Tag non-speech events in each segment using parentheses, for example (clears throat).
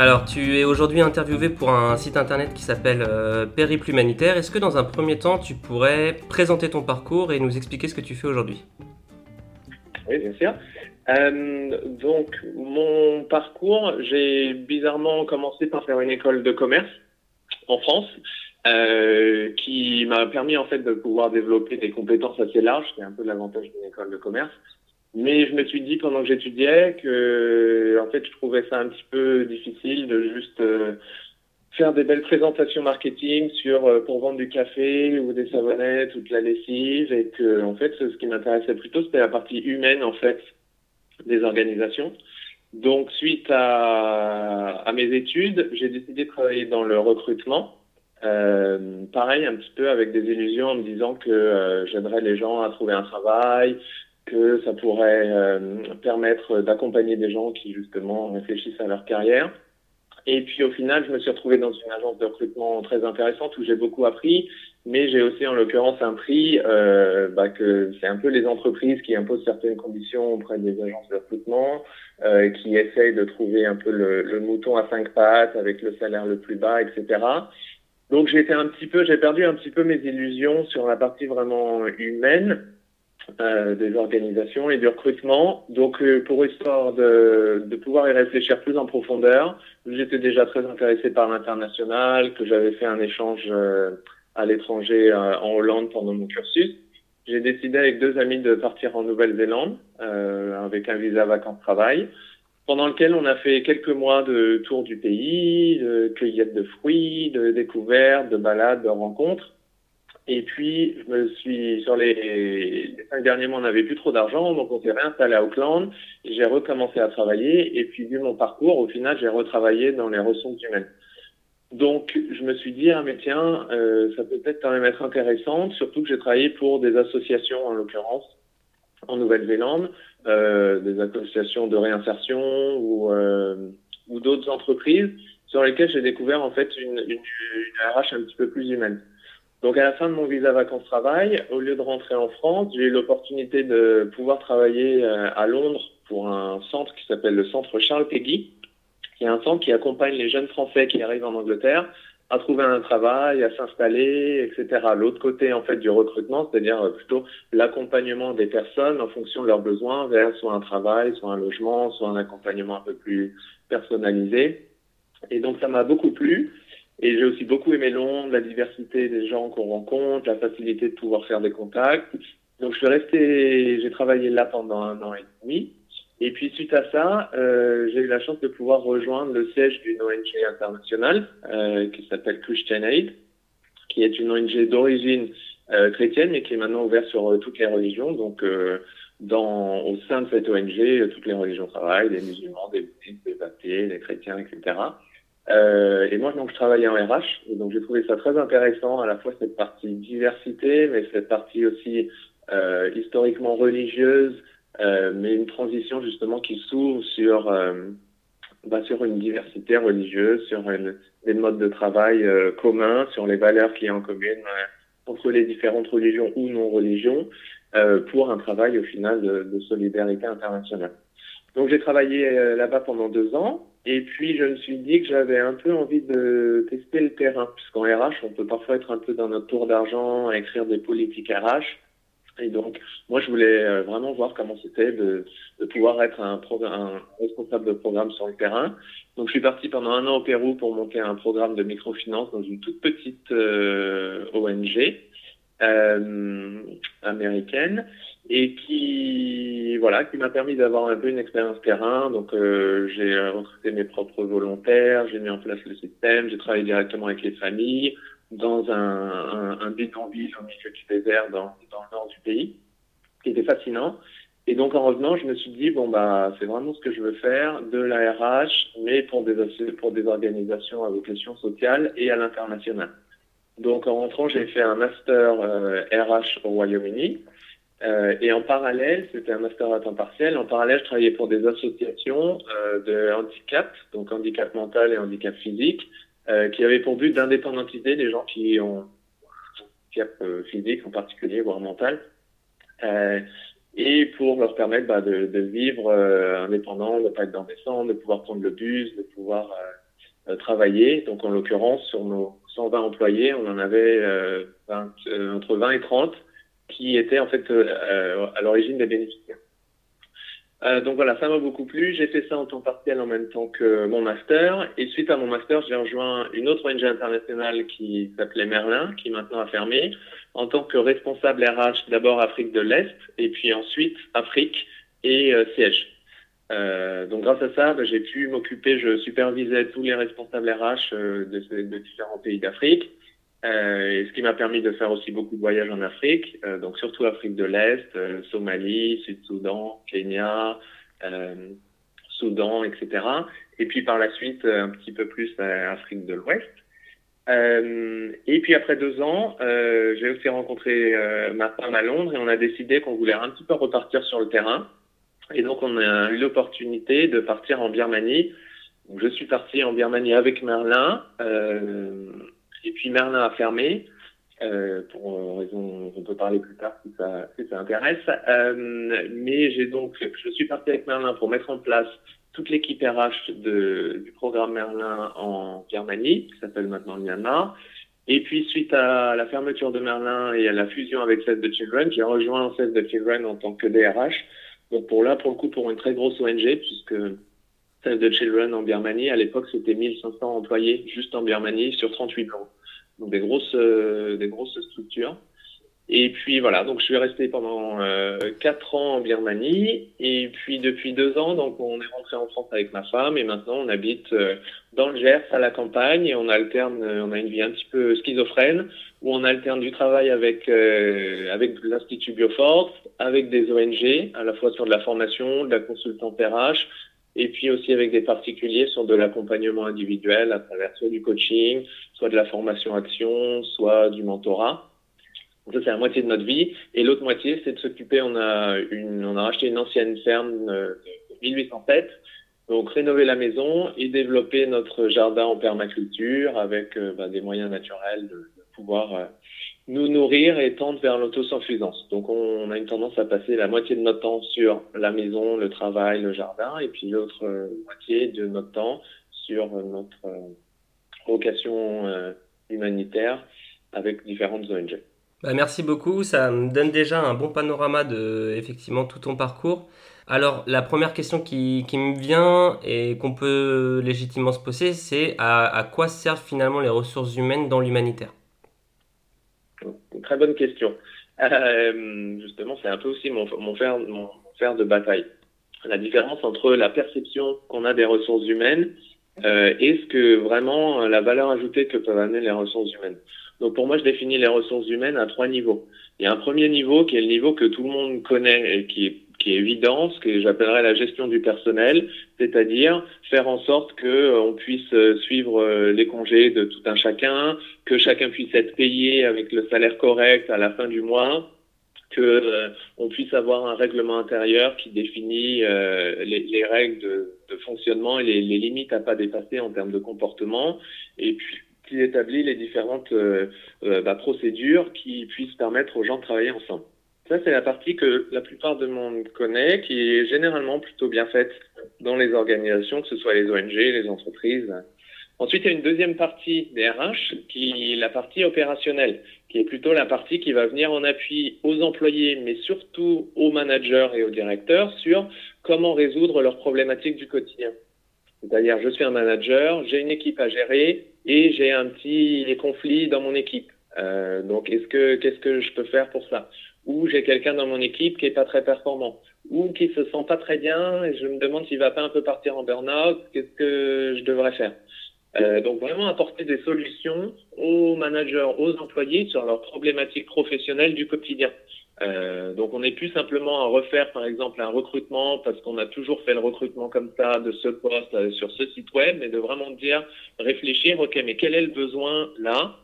Alors, tu es aujourd'hui interviewé pour un site internet qui s'appelle euh, Périple Humanitaire. Est-ce que dans un premier temps, tu pourrais présenter ton parcours et nous expliquer ce que tu fais aujourd'hui? Oui, bien sûr. Euh, donc, mon parcours, j'ai bizarrement commencé par faire une école de commerce en France, euh, qui m'a permis en fait de pouvoir développer des compétences assez larges, c'est un peu l'avantage d'une école de commerce. Mais je me suis dit pendant que j'étudiais que, en fait, je trouvais ça un petit peu difficile de juste euh, faire des belles présentations marketing sur euh, pour vendre du café ou des savonnettes ou de la lessive et que, en fait, ce qui m'intéressait plutôt, c'était la partie humaine, en fait, des organisations. Donc, suite à, à mes études, j'ai décidé de travailler dans le recrutement. Euh, pareil, un petit peu avec des illusions en me disant que euh, j'aiderais les gens à trouver un travail, que ça pourrait euh, permettre d'accompagner des gens qui justement réfléchissent à leur carrière. Et puis au final, je me suis retrouvé dans une agence de recrutement très intéressante où j'ai beaucoup appris, mais j'ai aussi en l'occurrence un prix euh, bah, que c'est un peu les entreprises qui imposent certaines conditions auprès des agences de recrutement, euh, qui essayent de trouver un peu le, le, mouton à cinq pattes avec le salaire le plus bas, etc. Donc j'ai un petit peu, j'ai perdu un petit peu mes illusions sur la partie vraiment humaine. Euh, des organisations et du recrutement. Donc, euh, pour histoire de, de, pouvoir y réfléchir plus en profondeur, j'étais déjà très intéressé par l'international, que j'avais fait un échange euh, à l'étranger en Hollande pendant mon cursus. J'ai décidé avec deux amis de partir en Nouvelle-Zélande avec un visa vacances-travail, pendant lequel on a fait quelques mois de tour du pays, de cueillette de fruits, de découvertes, de balades, de rencontres. Et puis, je me suis, sur les, cinq derniers mois, on n'avait plus trop d'argent, donc on s'est réinstallé à Auckland. J'ai recommencé à travailler. Et puis, vu mon parcours, au final, j'ai retravaillé dans les ressources humaines. Donc, je me suis dit, ah, mais tiens, euh, ça peut peut-être quand même être intéressant, surtout que j'ai travaillé pour des associations, en l'occurrence, en Nouvelle-Zélande, euh, des associations de réinsertion ou, euh, ou d'autres entreprises sur lesquelles j'ai découvert, en fait, une RH un petit peu plus humaine. Donc à la fin de mon visa vacances-travail, au lieu de rentrer en France, j'ai eu l'opportunité de pouvoir travailler à Londres pour un centre qui s'appelle le Centre Charles Peggy, qui est un centre qui accompagne les jeunes Français qui arrivent en Angleterre à trouver un travail, à s'installer, etc. L'autre côté en fait du recrutement, c'est-à-dire plutôt l'accompagnement des personnes en fonction de leurs besoins vers soit un travail, soit un logement, soit un accompagnement un peu plus personnalisé. Et donc ça m'a beaucoup plu. Et j'ai aussi beaucoup aimé Londres, la diversité des gens qu'on rencontre, la facilité de pouvoir faire des contacts. Donc je suis resté, j'ai travaillé là pendant un an et demi. Et puis suite à ça, euh, j'ai eu la chance de pouvoir rejoindre le siège d'une ONG internationale euh, qui s'appelle Christian Aid, qui est une ONG d'origine euh, chrétienne mais qui est maintenant ouverte sur euh, toutes les religions. Donc euh, dans, au sein de cette ONG, toutes les religions travaillent, des musulmans, des bouddhistes, des athées, des chrétiens, etc. Euh, et moi, donc, je travaillais en RH, et donc j'ai trouvé ça très intéressant, à la fois cette partie diversité, mais cette partie aussi euh, historiquement religieuse, euh, mais une transition justement qui s'ouvre sur euh, bah, sur une diversité religieuse, sur une, des modes de travail euh, communs, sur les valeurs qui y a en commune entre les différentes religions ou non religions, pour un travail au final de, de solidarité internationale. Donc j'ai travaillé là-bas pendant deux ans. Et puis, je me suis dit que j'avais un peu envie de tester le terrain, puisqu'en RH, on peut parfois être un peu dans notre tour d'argent à écrire des politiques RH. Et donc, moi, je voulais vraiment voir comment c'était de, pouvoir être un, un, responsable de programme sur le terrain. Donc, je suis parti pendant un an au Pérou pour monter un programme de microfinance dans une toute petite euh, ONG euh, américaine et qui voilà qui m'a permis d'avoir un peu une expérience terrain donc euh, j'ai recruté mes propres volontaires j'ai mis en place le système j'ai travaillé directement avec les familles dans un, un, un bidonville au milieu du désert dans, dans le nord du pays qui était fascinant Et donc en revenant, je me suis dit bon bah c'est vraiment ce que je veux faire, de la RH, mais pour des pour des organisations à vocation sociale et à l'international. Donc en rentrant, j'ai fait un master RH au Royaume-Uni. Euh, et en parallèle, c'était un master à temps partiel. En parallèle, je travaillais pour des associations euh, de handicap, donc handicap mental et handicap physique, euh, qui avaient pour but d'indépendantiser les gens qui ont un handicap euh, physique en particulier, voire mental, euh, et pour leur permettre bah, de, de, vivre indépendant, de ne pas être dans des centres, de pouvoir prendre le bus, de pouvoir travailler. Donc en l'occurrence, sur nos 120 employés, on en avait 20, entre 20 et 30 qui étaient en fait euh, euh, à l'origine des bénéficiaires. Euh, donc voilà, ça m'a beaucoup plu. J'ai fait ça en temps partiel en même temps que mon master. Et suite à mon master, j'ai rejoint une autre ONG internationale qui s'appelait Merlin, qui maintenant a fermé, en tant que responsable RH d'abord Afrique de l'Est et puis ensuite Afrique et siège. Donc grâce à ça, bah, j'ai pu m'occuper, je supervisais tous les responsables RH de différents pays d'Afrique. Euh, et ce qui m'a permis de faire aussi beaucoup de voyages en Afrique, euh, donc surtout Afrique de l'Est, euh, Somalie, Sud-Soudan, Kenya, euh, Soudan, etc. Et puis par la suite, un petit peu plus Afrique de l'Ouest. et puis après deux ans, j'ai aussi rencontré ma femme à Londres et on a décidé qu'on voulait un petit peu repartir sur le terrain. Et donc on a eu l'opportunité de partir en Birmanie. Donc, je suis parti en Birmanie avec Merlin. Puis Merlin a fermé, euh, pour raison, on peut parler plus tard si ça, si ça intéresse. Euh, mais j'ai donc, je suis parti avec Merlin pour mettre en place toute l'équipe RH du programme Merlin en Birmanie, qui s'appelle maintenant Myanmar. Et puis, suite à la fermeture de Merlin et à la fusion avec Save the Children, j'ai rejoint Save the Children en tant que DRH. Donc, pour là, pour le coup, pour une très grosse ONG, puisque Save the Children en Birmanie, à l'époque, c'était 1500 employés juste en Birmanie sur 38 plans. Donc des grosses, euh, des grosses structures. Et puis voilà, donc je suis resté pendant euh, quatre ans en Birmanie. Et puis depuis deux ans, donc on est rentré en France avec ma femme et maintenant on habite euh, dans le Gers à la campagne et on alterne, on a une vie un petit peu schizophrène où on alterne du travail avec avec l'Institut Bioforce, avec des ONG, à la fois sur de la formation, de la consultante RH, et puis aussi avec des particuliers sur de l'accompagnement individuel à travers soit du coaching, soit de la formation action, soit du mentorat. Donc ça c'est la moitié de notre vie et l'autre moitié c'est de s'occuper. On a une, on a racheté une ancienne ferme de 1807, donc rénover la maison et développer notre jardin en permaculture avec euh, bah, des moyens naturels de, de pouvoir euh, nous nourrir et tendre vers l'autosuffisance. Donc on a une tendance à passer la moitié de notre temps sur la maison, le travail, le jardin, et puis l'autre euh, moitié de notre temps sur notre euh, vocation euh, humanitaire avec différentes ONG. Bah, merci beaucoup, ça me donne déjà un bon panorama de effectivement tout ton parcours. Alors la première question qui, qui me vient et qu'on peut légitimement se poser, c'est à, à quoi servent finalement les ressources humaines dans l'humanitaire? Très bonne question. Euh, justement, c'est un peu aussi mon, fer, fer de bataille. La différence entre la perception qu'on a des ressources humaines euh, et ce que vraiment la valeur ajoutée que peuvent amener les ressources humaines. Donc pour moi, je définis les ressources humaines à trois niveaux. Il y a un premier niveau qui est le niveau que tout le monde connaît et qui est qui est évident, ce que j'appellerais la gestion du personnel, c'est-à-dire faire en sorte que euh, on puisse euh, suivre euh, les congés de tout un chacun, que chacun puisse être payé avec le salaire correct à la fin du mois, que on puisse avoir un règlement intérieur qui définit les, les, règles de, fonctionnement et les, les, limites à pas dépasser en termes de comportement, et puis qui établit les différentes bah, procédures qui puissent permettre aux gens de travailler ensemble. Ça, c'est la partie que la plupart de monde connaît, qui est généralement plutôt bien faite dans les organisations, que ce soit les ONG, les entreprises. Ensuite, il y a une deuxième partie des RH, qui est la partie opérationnelle, qui est plutôt la partie qui va venir en appui aux employés, mais surtout aux managers et aux directeurs sur comment résoudre leurs problématiques du quotidien. C'est-à-dire, je suis un manager, j'ai une équipe à gérer et j'ai un petit conflit dans mon équipe. Euh, donc, est-ce que qu'est-ce que je peux faire pour ça? Ou j'ai quelqu'un dans mon équipe qui est pas très performant, ou qui se sent pas très bien et je me demande s'il va pas un peu partir en burn-out, qu'est-ce que je devrais faire? Euh, donc vraiment apporter des solutions aux managers, aux employés sur leurs problématiques professionnelles du quotidien. Euh, donc on n'est plus simplement à refaire par exemple un recrutement parce qu'on a toujours fait le recrutement comme ça de ce poste euh, sur ce site web, mais de vraiment dire, réfléchir, ok, mais quel est le besoin là?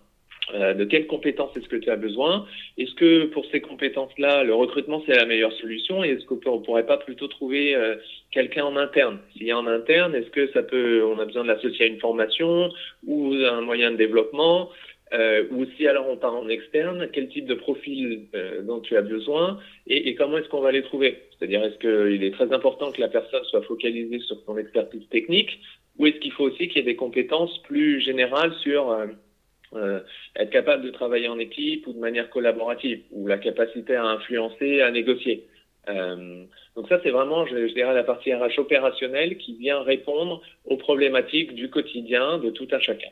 Euh, de quelles compétences est-ce que tu as besoin? Est-ce que pour ces compétences-là, le recrutement c'est la meilleure solution? Et est-ce qu'on pourrait pas plutôt trouver euh, quelqu'un en interne? S'il y a en interne, est-ce que ça peut, on a besoin de l'associer à une formation ou un moyen de développement? Euh, Ou si alors on part en externe, quel type de profil euh, dont tu as besoin? Et, et comment est-ce qu'on va les trouver? C'est-à-dire est-ce qu'il est très important que la personne soit focalisée sur son expertise technique? Ou est-ce qu'il faut aussi qu'il y ait des compétences plus générales sur euh, être capable de travailler en équipe ou de manière collaborative, ou la capacité à influencer, à négocier. Euh, donc ça, c'est vraiment, je, dirais, la partie RH opérationnelle qui vient répondre aux problématiques du quotidien de tout un chacun.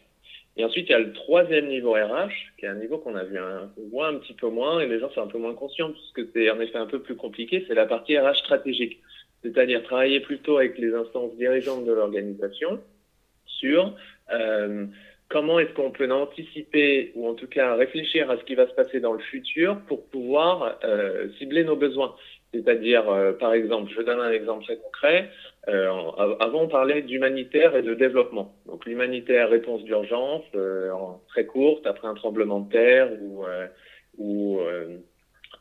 Et ensuite, il y a le troisième niveau RH, qui est un niveau qu'on a vu un, voit un petit peu moins, et les gens sont un peu moins conscients, puisque c'est en effet un peu plus compliqué, c'est la partie RH stratégique. C'est-à-dire travailler plutôt avec les instances dirigeantes de l'organisation sur euh, comment est-ce qu'on peut anticiper ou en tout cas réfléchir à ce qui va se passer dans le futur pour pouvoir euh, cibler nos besoins. C'est-à-dire, euh, par exemple, je donne un exemple très concret. Euh, avant, on parlait d'humanitaire et de développement. Donc, l'humanitaire, réponse d'urgence, euh, très courte, après un tremblement de terre ou, euh, ou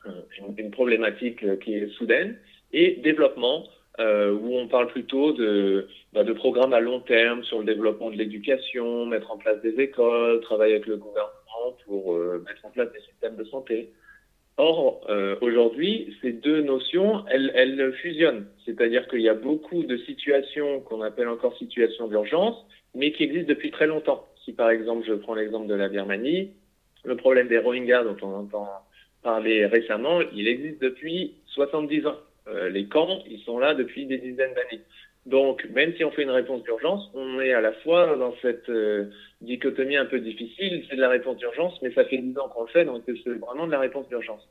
une, une, problématique qui est soudaine. Et développement, euh, où on parle plutôt de, bah, de programmes à long terme sur le développement de l'éducation, mettre en place des écoles, travailler avec le gouvernement pour euh, mettre en place des systèmes de santé. Or, euh, aujourd'hui, ces deux notions, elles, fusionnent. C'est-à-dire qu'il y a beaucoup de situations qu'on appelle encore situations d'urgence, mais qui existent depuis très longtemps. Si par exemple, je prends l'exemple de la Birmanie, le problème des Rohingyas dont on entend parler récemment, il existe depuis 70 ans. Euh, les camps, ils sont là depuis des dizaines d'années. Donc, même si on fait une réponse d'urgence, on est à la fois dans cette euh, dichotomie un peu difficile, c'est de la réponse d'urgence, mais ça fait 10 ans qu'on le fait, donc c'est vraiment de la réponse d'urgence.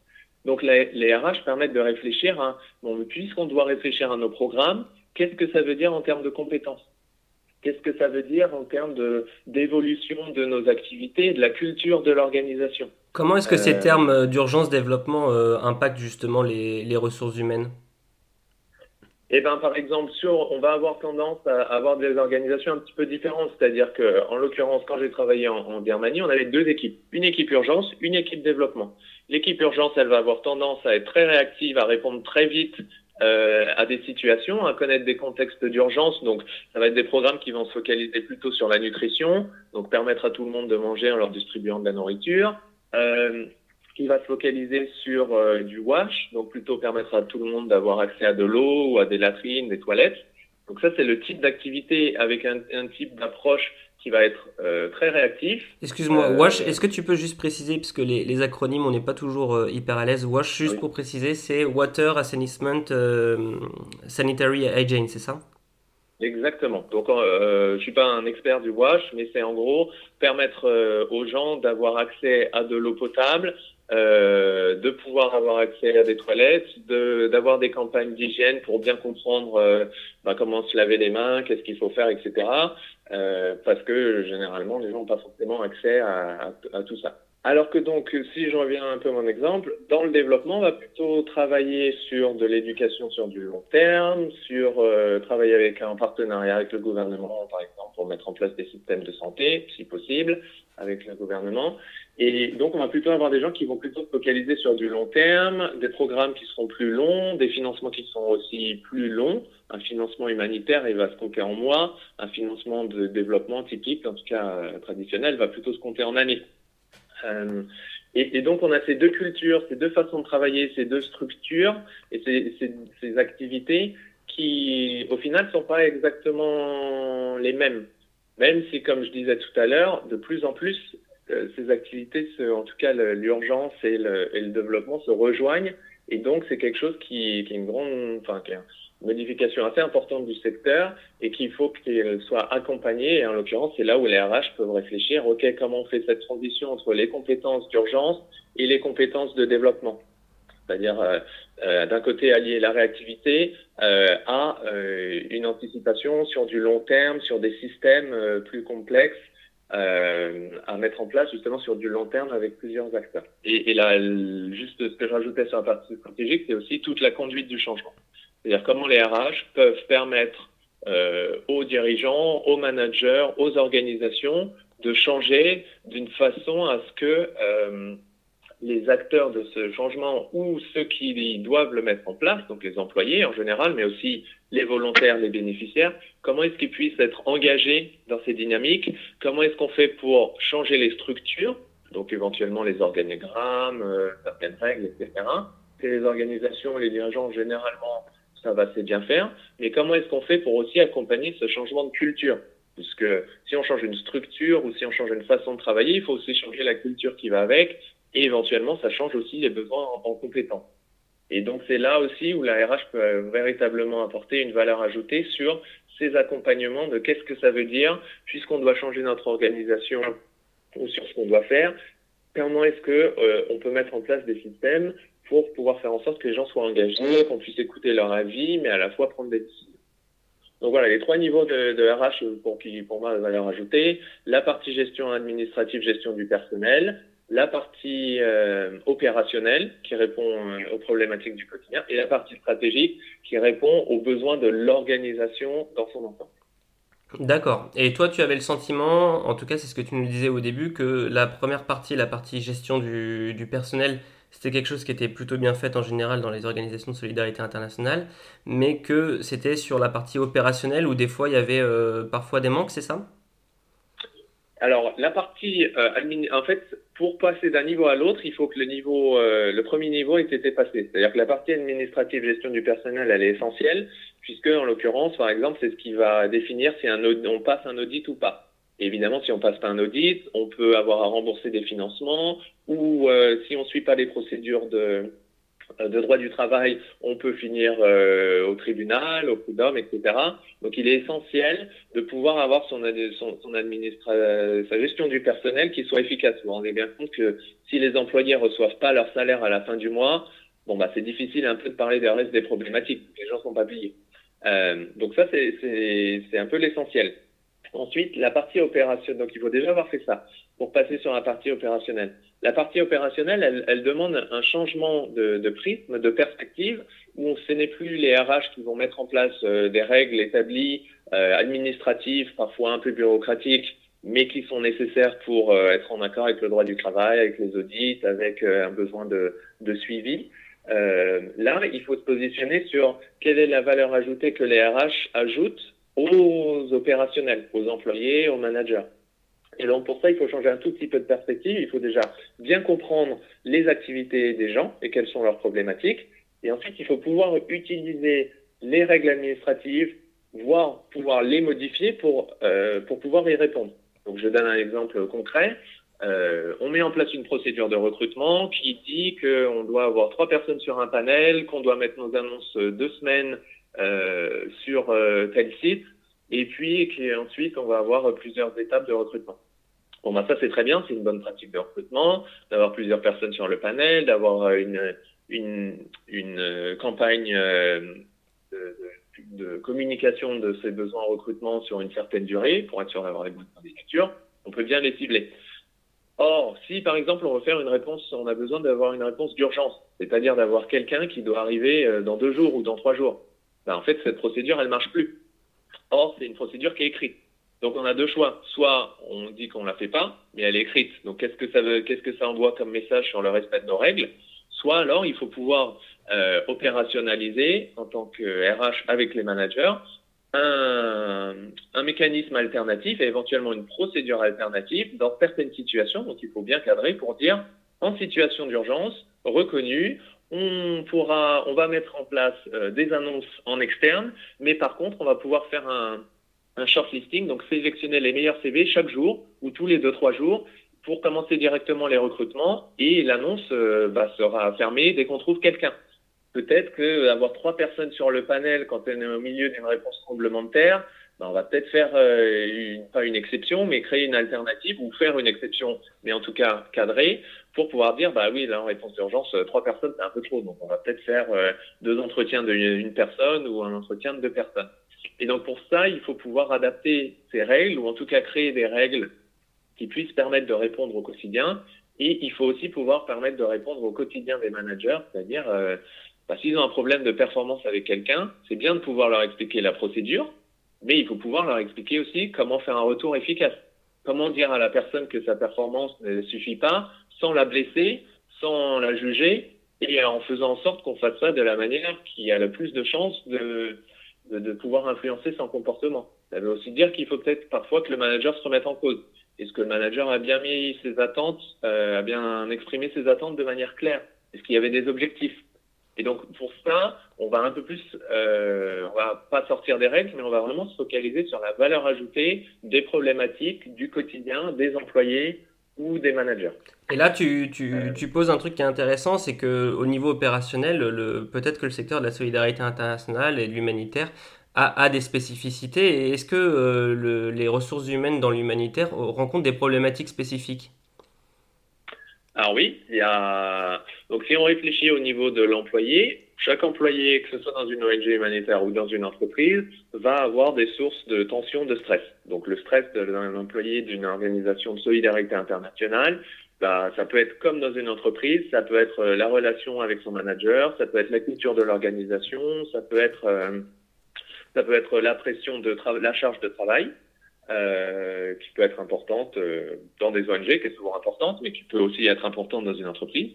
Donc, les, les, RH permettent de réfléchir à, bon, puisqu'on doit réfléchir à nos programmes, qu'est-ce que ça veut dire en termes de compétences? Qu'est-ce que ça veut dire en termes d'évolution de, de, nos activités, de la culture de l'organisation? Comment est-ce que euh... ces termes d'urgence, développement euh, impactent justement les, les ressources humaines? Eh ben, par exemple, sur, on va avoir tendance à avoir des organisations un petit peu différentes. C'est-à-dire que, en l'occurrence, quand j'ai travaillé en, en, Birmanie, on avait deux équipes. Une équipe urgence, une équipe développement. L'équipe urgence, elle va avoir tendance à être très réactive, à répondre très vite euh, à des situations, à connaître des contextes d'urgence. Donc, ça va être des programmes qui vont se focaliser plutôt sur la nutrition, donc permettre à tout le monde de manger en leur distribuant de la nourriture. Euh, qui va se focaliser sur euh, du wash, donc plutôt permettre à tout le monde d'avoir accès à de l'eau ou à des latrines, des toilettes. Donc ça, c'est le type d'activité avec un, un type d'approche qui va être euh, très réactif. Excuse-moi, euh, WASH, est-ce que tu peux juste préciser, puisque les, les acronymes, on n'est pas toujours euh, hyper à l'aise, WASH, juste oui. pour préciser, c'est Water Assainissement euh, Sanitary Hygiene, c'est ça? Exactement. Donc, je suis pas un expert du WASH, mais c'est en gros permettre aux gens d'avoir accès à de l'eau potable, euh, de pouvoir avoir accès à des toilettes, d'avoir de, des campagnes d'hygiène pour bien comprendre euh, bah, comment se laver les mains, qu'est-ce qu'il faut faire, etc. Euh, parce que généralement, les gens n'ont pas forcément accès à, à, tout ça. Alors que donc, si je reviens un peu à mon exemple, dans le développement, on va plutôt travailler sur de l'éducation sur du long terme, sur euh, travailler avec un partenariat avec le gouvernement, par exemple, pour mettre en place des systèmes de santé, si possible, avec le gouvernement. Et donc, on va plutôt avoir des gens qui vont plutôt se focaliser sur du long terme, des programmes qui seront plus longs, des financements qui sont aussi plus longs. Un financement humanitaire, il va se compter en mois. Un financement de développement typique, en tout cas euh, traditionnel, va plutôt se compter en années. Euh, et, donc, on a ces deux cultures, ces deux façons de travailler, ces deux structures et ces, activités qui, au final, ne sont pas exactement les mêmes. Même si, comme je disais tout à l'heure, de plus en plus, ces activités, en tout cas l'urgence et le, développement se rejoignent. Et donc, c'est quelque chose qui, est une grande, modification assez importante du secteur et qu'il faut qu'elle soit accompagnée. Et en l'occurrence, c'est là où les RH peuvent réfléchir, OK, comment on fait cette transition entre les compétences d'urgence et les compétences de développement? C'est-à-dire euh, euh, d'un côté allier la réactivité euh, à une anticipation sur du long terme, sur des systèmes plus complexes à mettre en place justement sur du long terme avec plusieurs acteurs. Et, et là, juste ce que je rajoutais sur la partie stratégique, c'est aussi toute la conduite du changement. C'est-à-dire comment les RH peuvent permettre euh, aux dirigeants, aux managers, aux organisations de changer d'une façon à ce que euh, les acteurs de ce changement ou ceux qui doivent le mettre en place, donc les employés en général, mais aussi les volontaires, les bénéficiaires, comment est-ce qu'ils puissent être engagés dans ces dynamiques? Comment est-ce qu'on fait pour changer les structures, donc éventuellement les organigrammes, euh, certaines règles, etc. Que les organisations et les dirigeants généralement ça va assez bien faire, mais comment est-ce qu'on fait pour aussi accompagner ce changement de culture? Puisque si on change une structure ou si on change une façon de travailler, il faut aussi changer la culture qui va avec, et éventuellement ça change aussi les besoins en, compétences. Et donc c'est là aussi où la RH peut véritablement apporter une valeur ajoutée sur ces accompagnements de qu'est-ce que ça veut dire, puisqu'on doit changer notre organisation ou sur ce qu'on doit faire, comment est-ce que euh, on peut mettre en place des systèmes pour pouvoir faire en sorte que les gens soient engagés, qu'on puisse écouter leur avis, mais à la fois prendre des décisions. Donc voilà, les trois niveaux de, RH pour qui, pour moi, valeur ajoutée. La partie gestion administrative, gestion du personnel, la partie euh, opérationnelle qui répond euh, aux problématiques du quotidien et la partie stratégique qui répond aux besoins de l'organisation dans son ensemble. D'accord. Et toi, tu avais le sentiment, en tout cas c'est ce que tu nous disais au début, que la première partie, la partie gestion du, du personnel, c'était quelque chose qui était plutôt bien fait en général dans les organisations de solidarité internationale, mais que c'était sur la partie opérationnelle où des fois il y avait euh, parfois des manques, c'est ça? Alors, la partie euh, en fait, pour passer d'un niveau à l'autre, il faut que le niveau, euh, le premier niveau ait été passé. C'est-à-dire que la partie administrative, gestion du personnel, elle est essentielle, puisque en l'occurrence, par exemple, c'est ce qui va définir si on passe un audit ou pas évidemment, si on passe pas un audit, on peut avoir à rembourser des financements ou euh, si on suit pas les procédures de, de droit du travail, on peut finir euh, au tribunal, au prud'homme, etc. Donc, il est essentiel de pouvoir avoir son, son, son sa gestion du personnel qui soit efficace. Vous rendez bien compte que si les employés reçoivent pas leur salaire à la fin du mois, bon, bah, c'est difficile un peu de parler des restes des problématiques. Les gens sont pas payés. donc ça, c'est un peu l'essentiel. Ensuite, la partie opérationnelle. Donc, il faut déjà avoir fait ça pour passer sur la partie opérationnelle. La partie opérationnelle, elle, demande un changement de, prisme, de perspective, où ce n'est plus les RH qui vont mettre en place euh, des règles établies, euh, administratives, parfois un peu bureaucratiques, mais qui sont nécessaires pour euh, être en accord avec le droit du travail, avec les audits, avec un besoin de, de suivi. là, il faut se positionner sur quelle est la valeur ajoutée que les RH ajoutent aux opérationnels, aux employés, aux managers. Et donc pour ça, il faut changer un tout petit peu de perspective. Il faut déjà bien comprendre les activités des gens et quelles sont leurs problématiques. Et ensuite, il faut pouvoir utiliser les règles administratives, voire pouvoir les modifier pour, euh, pour pouvoir y répondre. Donc je donne un exemple concret. Euh, on met en place une procédure de recrutement qui dit qu'on doit avoir trois personnes sur un panel, qu'on doit mettre nos annonces deux semaines euh, sur euh, tel site, et puis ensuite on va avoir plusieurs étapes de recrutement. Bon, bah ça c'est très bien, c'est une bonne pratique de recrutement, d'avoir plusieurs personnes sur le panel, d'avoir euh, une, une, une campagne de, de, de, communication de ces besoins en recrutement sur une certaine durée pour être sûr d'avoir les bonnes candidatures. On peut bien les cibler. Or, si par exemple on veut faire une réponse, on a besoin d'avoir une réponse d'urgence, c'est-à-dire d'avoir quelqu'un qui doit arriver dans deux jours ou dans trois jours ben, en fait, cette procédure, elle marche plus. Or, c'est une procédure qui est écrite. Donc, on a deux choix. Soit on dit qu'on la fait pas, mais elle est écrite. Donc, qu'est-ce que ça veut, qu'est-ce que ça envoie comme message sur le respect de nos règles? Soit alors, il faut pouvoir euh, opérationnaliser en tant que RH avec les managers un, un, mécanisme alternatif et éventuellement une procédure alternative dans certaines situations. Donc, il faut bien cadrer pour dire en situation d'urgence reconnue, on pourra, on va mettre en place euh, des annonces en externe, mais par contre, on va pouvoir faire un, un shortlisting, donc sélectionner les meilleurs CV chaque jour ou tous les deux trois jours pour commencer directement les recrutements et l'annonce euh, bah, sera fermée dès qu'on trouve quelqu'un. Peut-être que avoir trois personnes sur le panel quand on est au milieu d'une réponse tremblement de terre, bah, on va peut-être faire euh, une, pas une exception, mais créer une alternative ou faire une exception, mais en tout cas cadrée, pour pouvoir dire, bah oui, là, en réponse d'urgence, euh, trois personnes, c'est un peu trop. Donc, on va peut-être faire euh, deux entretiens d'une personne ou un entretien de deux personnes. Et donc, pour ça, il faut pouvoir adapter ces règles ou en tout cas créer des règles qui puissent permettre de répondre au quotidien. Et il faut aussi pouvoir permettre de répondre au quotidien des managers, c'est-à-dire euh, bah, s'ils ont un problème de performance avec quelqu'un, c'est bien de pouvoir leur expliquer la procédure, mais il faut pouvoir leur expliquer aussi comment faire un retour efficace. Comment dire à la personne que sa performance ne suffit pas sans la blesser, sans la juger, et en faisant en sorte qu'on fasse ça de la manière qui a le plus de chances de, pouvoir influencer son comportement. Ça veut aussi dire qu'il faut peut-être parfois que le manager se remette en cause. Est-ce que le manager a bien mis ses attentes, euh, a bien exprimé ses attentes de manière claire? Est-ce qu'il y avait des objectifs? Et donc pour ça, on va un peu plus, euh, on va pas sortir des règles, mais on va vraiment se focaliser sur la valeur ajoutée des problématiques du quotidien des employés ou des managers. Et là, tu, tu, euh. tu poses un truc qui est intéressant, c'est que au niveau opérationnel, le, peut-être que le secteur de la solidarité internationale et de l'humanitaire a, des spécificités. Est-ce que euh, les ressources humaines dans l'humanitaire rencontrent des problématiques spécifiques? Alors oui, il y a... donc si on réfléchit au niveau de l'employé, chaque employé, que ce soit dans une ONG humanitaire ou dans une entreprise, va avoir des sources de tension, de stress. Donc le stress d'un employé d'une organisation de solidarité internationale, bah, ça peut être comme dans une entreprise, ça peut être euh, la relation avec son manager, ça peut être la culture de l'organisation, ça peut être euh, ça peut être la pression de la charge de travail, euh, qui peut être importante euh, dans des ONG, qui est souvent importante, mais qui peut aussi être importante dans une entreprise.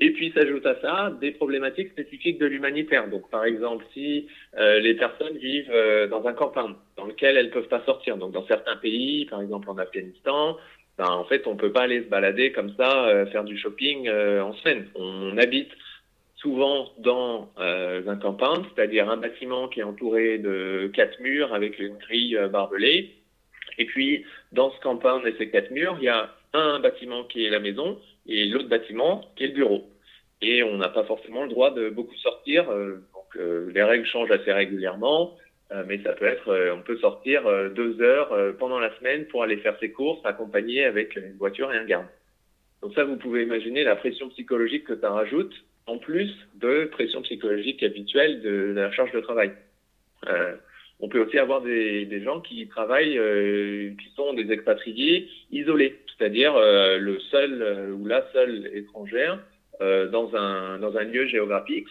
Et puis s'ajoute à ça des problématiques spécifiques de l'humanitaire. Donc par exemple, si euh, les personnes vivent dans un campagne dans lequel elles peuvent pas sortir, donc dans certains pays, par exemple en Afghanistan, ben, en fait on peut pas aller se balader comme ça, faire du shopping en semaine. On habite souvent dans un campagne, c'est-à-dire un bâtiment qui est entouré de quatre murs avec une grille barbelée. Et puis, dans ce campagne et ces quatre murs, il y a un bâtiment qui est la maison et l'autre bâtiment qui est le bureau. Et on n'a pas forcément le droit de beaucoup sortir. Euh, donc, euh, les règles changent assez régulièrement. Euh, mais ça peut être, on peut sortir deux heures pendant la semaine pour aller faire ses courses, accompagné avec une voiture et un garde. Donc ça, vous pouvez imaginer la pression psychologique que ça rajoute en plus de pression psychologique habituelle de, la charge de travail. Euh, on peut aussi avoir des, des gens qui travaillent, euh, qui sont des expatriés isolés, c'est-à-dire euh, le seul euh, ou la seule étrangère euh, dans un dans un lieu géographique,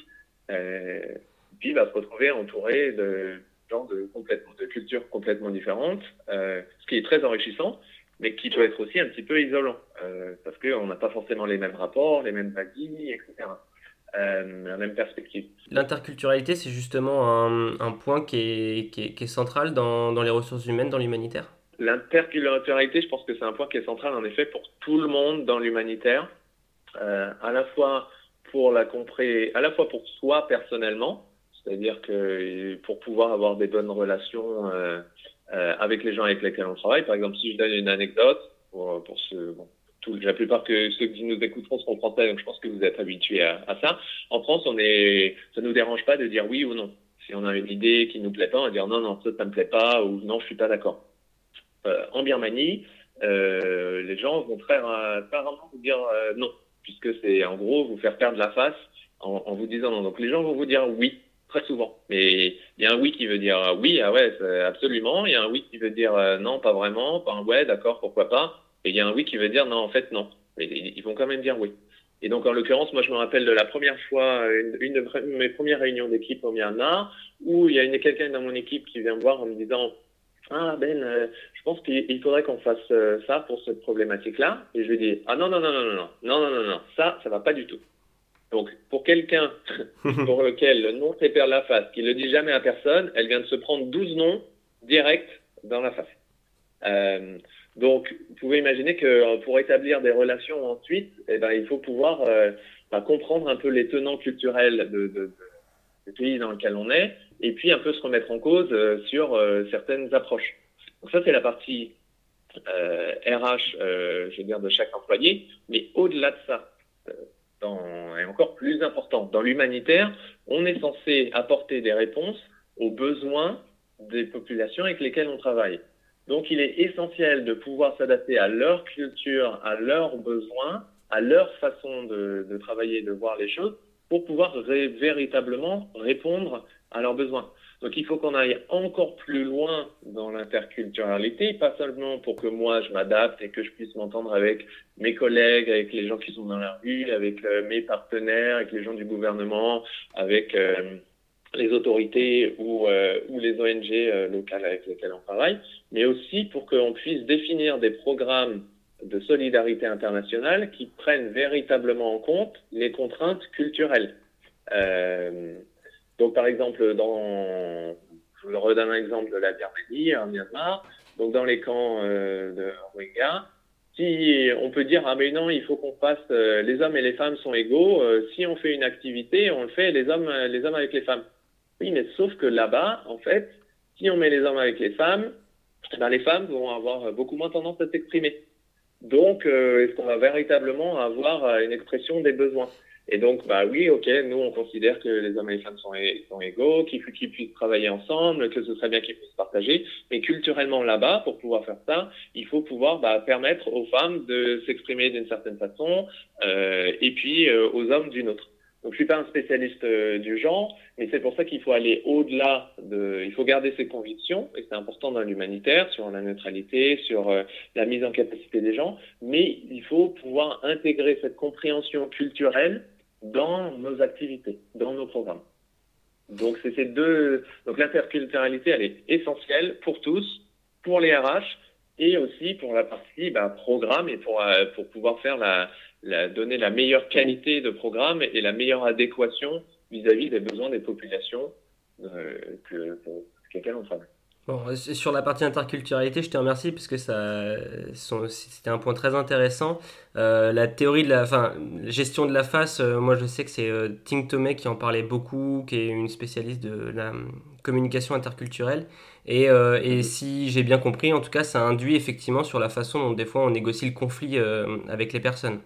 puis va se retrouver entouré de gens de complètement de cultures complètement différentes, ce qui est très enrichissant, mais qui peut être aussi un petit peu isolant parce qu'on n'a pas forcément les mêmes rapports, les mêmes avis, etc euh, la même perspective. L'interculturalité, c'est justement un, un, point qui est, qui est, qui est central dans, dans, les ressources humaines, dans l'humanitaire? L'interculturalité, je pense que c'est un point qui est central en effet pour tout le monde dans l'humanitaire, euh, à la fois pour la compré à la fois pour soi personnellement, c'est-à-dire que pour pouvoir avoir des bonnes relations euh, avec les gens avec lesquels on travaille. Par exemple, si je donne une anecdote pour, pour ce bon, la plupart que ceux qui nous écouteront seront français, donc je pense que vous êtes habitués à, à, ça. En France, on est, ça nous dérange pas de dire oui ou non. Si on a une idée qui nous plaît pas, on va dire non, non, ça, ça me plaît pas ou non, je suis pas d'accord. Euh, en Birmanie, euh, les gens vont très, rarement vous dire euh, non, puisque c'est en gros vous faire perdre la face en, en, vous disant non. Donc les gens vont vous dire oui très souvent, mais il y a un oui qui veut dire oui, ah ouais, absolument. Il y a un oui qui veut dire euh, non, pas vraiment, pas un ouais, d'accord, pourquoi pas. Et il y a un oui qui veut dire non, en fait, non. Mais ils vont quand même dire oui. Et donc, en l'occurrence, moi, je me rappelle de la première fois, une, une de mes premières réunions d'équipe au Myanmar, où il y a quelqu'un dans mon équipe qui vient me voir en me disant Ah, Ben, euh, je pense qu'il faudrait qu'on fasse euh, ça pour cette problématique-là. Et je lui dis Ah, non, non, non, non, non, non, non, non, non, non, ça, ça va pas du tout. Donc, pour quelqu'un (laughs) pour lequel le nom perdre la face, qui le dit jamais à personne, elle vient de se prendre 12 noms directs dans la face. Euh, donc, vous pouvez imaginer que euh, pour établir des relations ensuite, eh ben, il faut pouvoir euh, bah, comprendre un peu les tenants culturels de, de, de, du pays dans lequel on est, et puis un peu se remettre en cause euh, sur euh, certaines approches. Donc ça, c'est la partie euh, RH, je veux dire, de chaque employé. Mais au-delà de ça, dans, et encore plus important, dans l'humanitaire, on est censé apporter des réponses aux besoins des populations avec lesquelles on travaille. Donc, il est essentiel de pouvoir s'adapter à leur culture, à leurs besoins, à leur façon de, de travailler, de voir les choses, pour pouvoir véritablement répondre à leurs besoins. Donc il faut qu'on aille encore plus loin dans l'interculturalité, pas seulement pour que moi je m'adapte et que je puisse m'entendre avec mes collègues, avec les gens qui sont dans la rue, avec euh, mes partenaires, avec les gens du gouvernement, avec euh, les autorités ou, euh, ou les ONG locales avec lesquelles on travaille, mais aussi pour qu'on puisse définir des programmes de solidarité internationale qui prennent véritablement en compte les contraintes culturelles. Euh, donc, par exemple, dans, je vous redonne un exemple de la Birmanie, en Myanmar. Donc, dans les camps euh, de Rohingya, si on peut dire ah mais non, il faut qu'on fasse euh, les hommes et les femmes sont égaux. Euh, si on fait une activité, on le fait les hommes les hommes avec les femmes. Mais sauf que là-bas, en fait, si on met les hommes avec les femmes, eh ben, les femmes vont avoir beaucoup moins tendance à s'exprimer. Donc, est-ce qu'on va véritablement avoir une expression des besoins? Et donc, bah oui, ok, nous on considère que les hommes et les femmes sont, sont égaux, qu'ils puissent travailler ensemble, que ce serait bien qu'ils puissent partager. Mais culturellement là-bas, pour pouvoir faire ça, il faut pouvoir bah, permettre aux femmes de s'exprimer d'une certaine façon, euh, et puis euh, aux hommes d'une autre. Donc je suis pas un spécialiste euh, du genre, mais c'est pour ça qu'il faut aller au-delà de, il faut garder ses convictions, et c'est important dans l'humanitaire, sur la neutralité, sur euh, la mise en capacité des gens, mais il faut pouvoir intégrer cette compréhension culturelle dans nos activités, dans nos programmes. Donc c'est ces deux. Donc l'interculturalité, elle est essentielle pour tous, pour les RH et aussi pour la partie bah, programme et pour euh, pour pouvoir faire la, donner la meilleure qualité de programme et la meilleure adéquation vis-à-vis des besoins des populations euh, que lesquelles on travaille. Bon, sur la partie interculturalité, je te remercie parce que ça, c'était un point très intéressant. Euh, la théorie de la, enfin, gestion de la face, euh, moi je sais que c'est euh, Ting Tomei qui en parlait beaucoup, qui est une spécialiste de la communication interculturelle. Et, euh, et si j'ai bien compris, en tout cas, ça induit effectivement sur la façon dont des fois on négocie le conflit avec les personnes.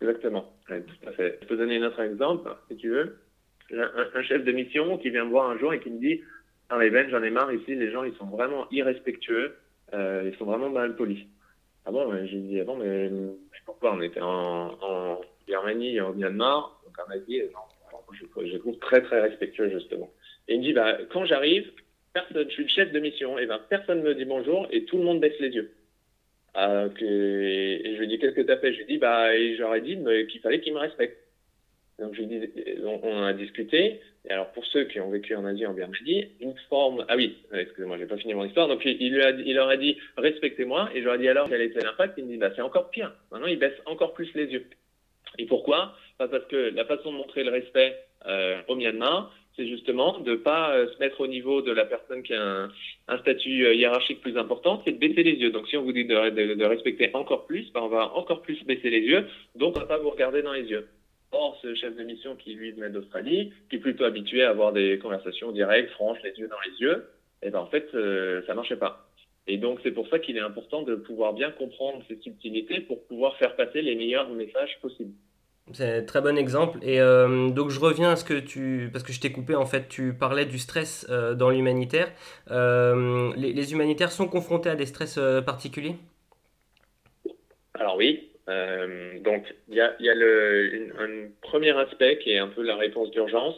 Exactement, tout à fait. Je peux donner un autre exemple, si tu veux. Un, un chef de mission qui vient me voir un jour et qui me dit dans les bennes, j'en ai marre ici, les gens, ils sont vraiment irrespectueux, euh, ils sont vraiment mal polis. Ah bon, j'ai dit, ah bon, mais, pourquoi On était en, Birmanie et au Myanmar, donc en Asie, non, je, trouve très, très respectueux, justement. Et il me dit, bah, quand j'arrive, je suis le chef de mission, et ben, personne me dit bonjour et tout le monde baisse les yeux. Ah, que, et je lui dis, qu'est-ce que t'as fait Je lui dis, bah, j'aurais dit qu'il fallait qu'il me respecte. Donc, je dis, on, a discuté. Et alors, pour ceux qui ont vécu en Asie, en Birmanie, une forme. Ah oui, excusez-moi, j'ai pas fini mon histoire. Donc, il, lui a, il leur a dit, respectez-moi. Et ai dit, alors, quel était l'impact? Il me dit, bah, c'est encore pire. Maintenant, il baisse encore plus les yeux. Et pourquoi? Pas Parce que la façon de montrer le respect euh, au Myanmar, c'est justement de pas euh, se mettre au niveau de la personne qui a un, statut euh, hiérarchique plus important, c'est de baisser les yeux. Donc, si on vous dit de, respecter encore plus, bah, on va encore plus baisser les yeux. Donc, on va pas vous regarder dans les yeux. Or, ce chef de mission qui, lui, venait d'Australie, qui est plutôt habitué à avoir des conversations directes, franches, les yeux dans les yeux, et eh ben en fait, euh, ça marchait pas. Et donc, c'est pour ça qu'il est important de pouvoir bien comprendre ces subtilités pour pouvoir faire passer les meilleurs messages possibles. C'est un très bon exemple. Et euh, donc, je reviens à ce que tu. Parce que je t'ai coupé, en fait, tu parlais du stress euh, dans l'humanitaire. Les, les, humanitaires sont confrontés à des stress particuliers? Alors, oui. Euh, donc, il y a, le, un premier aspect qui est un peu la réponse d'urgence.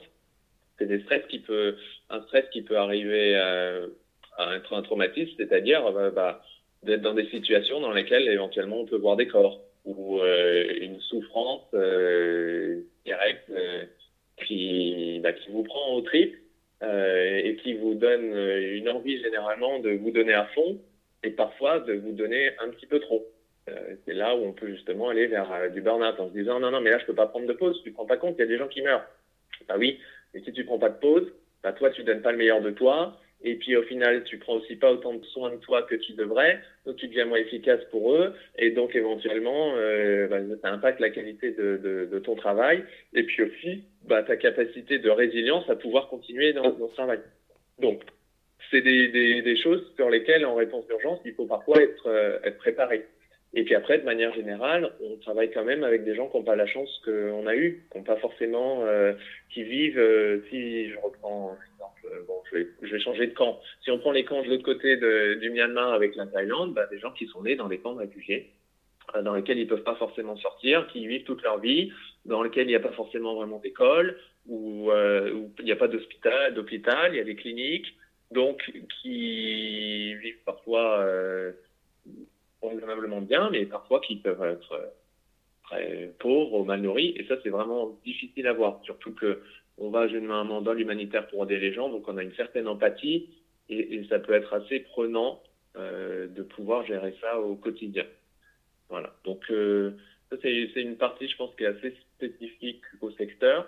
C'est des stress qui peut, un stress qui peut arriver à, être un traumatisme, c'est-à-dire euh, bah, d'être dans des situations dans lesquelles éventuellement on peut voir des corps ou euh, une souffrance euh, directe euh, qui, bah, qui vous prend au trip et qui vous donne une envie généralement de vous donner à fond et parfois de vous donner un petit peu trop. Euh, c'est là où on peut justement aller vers du burn-out en se disant non, non, mais là, je peux pas prendre de pause. Tu te prends pas compte, il y a des gens qui meurent. Bah oui, mais si tu prends pas de pause, bah toi, tu donnes pas le meilleur de toi. Et puis au final, tu prends aussi pas autant de soin de toi que tu devrais, donc tu deviens moins efficace pour eux, et donc éventuellement, euh, bah, ça impacte la qualité de, ton travail, et puis aussi bah, ta capacité de résilience à pouvoir continuer dans, dans travail. Donc, c'est des, choses sur lesquelles, en réponse d'urgence, il faut parfois être, euh, être préparé. Et puis après, de manière générale, on travaille quand même avec des gens qui n'ont pas la chance qu'on a eue, qui n'ont pas forcément, euh, qui vivent, euh, si je reprends un exemple, euh, bon, je vais, je vais changer de camp. Si on prend les camps de l'autre côté de, du Myanmar avec la Thaïlande, bah, des gens qui sont nés dans des camps réfugiés, dans lesquels ils peuvent pas forcément sortir, qui vivent toute leur vie, dans lesquels il n'y a pas forcément vraiment d'école, où, il n'y a pas d'hôpital, d'hôpital, il y a des cliniques, donc qui vivent parfois raisonnablement bien, mais parfois qui peuvent être très pauvres ou mal nourris, et ça c'est vraiment difficile à voir, surtout que on va généralement dans l'humanitaire pour aider les gens, donc on a une certaine empathie, et, ça peut être assez prenant euh, de pouvoir gérer ça au quotidien. Voilà, donc euh, ça c'est une partie, je pense, qui est assez spécifique au secteur,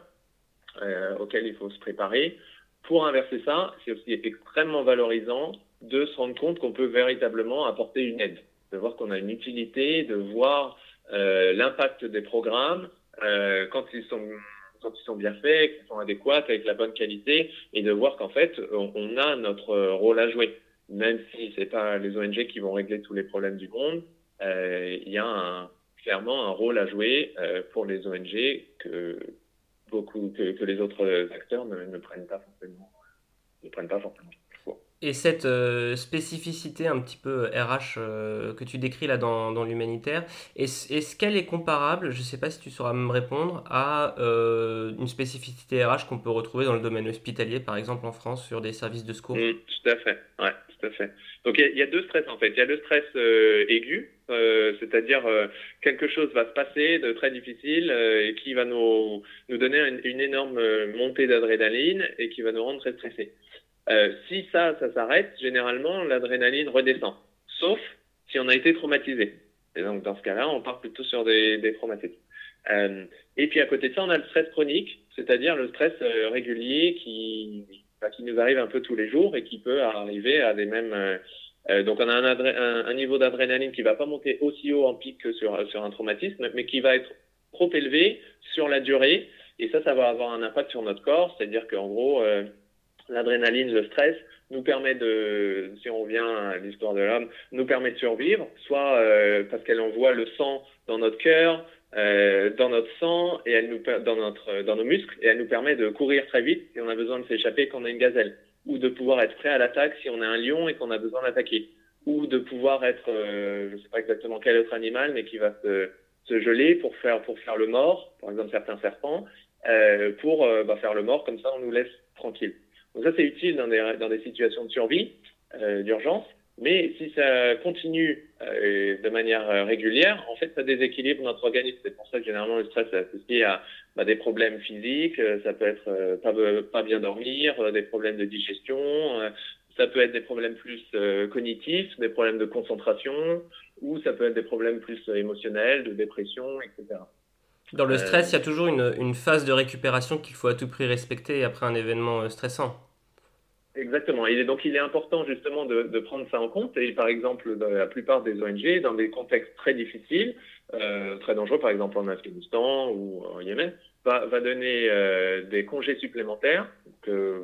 euh, auquel il faut se préparer. Pour inverser ça, c'est aussi extrêmement valorisant de se rendre compte qu'on peut véritablement apporter une aide, de voir qu'on a une utilité, de voir euh, l'impact des programmes euh, quand ils sont quand ils sont bien faits, qu'ils sont adéquats, avec la bonne qualité, et de voir qu'en fait, on, a notre rôle à jouer. Même si c'est pas les ONG qui vont régler tous les problèmes du monde, euh, il y a clairement un rôle à jouer pour les ONG que beaucoup que, les autres acteurs ne, ne, prennent pas forcément ne prennent pas forcément. Et cette euh, spécificité un petit peu RH euh, que tu décris là dans, l'humanitaire, est-ce qu'elle est comparable, je ne sais pas si tu sauras me répondre, à euh, une spécificité RH qu'on peut retrouver dans le domaine hospitalier, par exemple en France, sur des services de secours? Mmh, Tout à fait, ouais, tout à fait. Donc il y, a deux stress en fait. Il y a le stress aigu, c'est-à-dire quelque chose va se passer de très difficile et qui va nous, nous donner une, une énorme montée d'adrénaline et qui va nous rendre très stressés. Euh, si ça, ça s'arrête, généralement, l'adrénaline redescend. Sauf si on a été traumatisé. Et donc, dans ce cas-là, on part plutôt sur des, des traumatismes. Euh, et puis, à côté de ça, on a le stress chronique, c'est-à-dire le stress euh, régulier qui, bah, qui nous arrive un peu tous les jours et qui peut arriver à des mêmes... Euh, donc, on a un, un, un niveau d'adrénaline qui va pas monter aussi haut en pic que sur, sur un traumatisme, mais qui va être trop élevé sur la durée. Et ça, ça va avoir un impact sur notre corps, c'est-à-dire qu'en gros... L'adrénaline, le stress, nous permet de, si on revient à l'histoire de l'homme, nous permet de survivre, soit euh, parce qu'elle envoie le sang dans notre cœur, euh, dans notre sang et elle nous dans notre dans nos muscles et elle nous permet de courir très vite si on a besoin de s'échapper quand on a une gazelle. Ou de pouvoir être prêt à l'attaque si on a un lion et qu'on a besoin d'attaquer. Ou de pouvoir être euh, je sais pas exactement quel autre animal mais qui va se, se geler pour faire pour faire le mort par exemple certains serpents euh, pour euh, bah, faire le mort comme ça on nous laisse tranquille donc ça, c'est utile dans des, dans des situations de survie, euh, d'urgence. Mais si ça continue euh, de manière euh, régulière, en fait, ça déséquilibre notre organisme. C'est pour ça que généralement le stress est associé à bah, des problèmes physiques. Euh, ça peut être euh, pas, pas bien dormir, des problèmes de digestion. ça peut être des problèmes plus cognitifs, des problèmes de concentration, ou ça peut être des problèmes plus émotionnels, de dépression, etc. Dans le stress, il y a toujours une, une phase de récupération qu'il faut à tout prix respecter après un événement stressant. Exactement. Et donc, il est important justement de, de, prendre ça en compte. Et par exemple, dans la plupart des ONG, dans des contextes très difficiles, euh, très dangereux, par exemple en Afghanistan ou en Yémen, va, va donner euh, des congés supplémentaires. Que,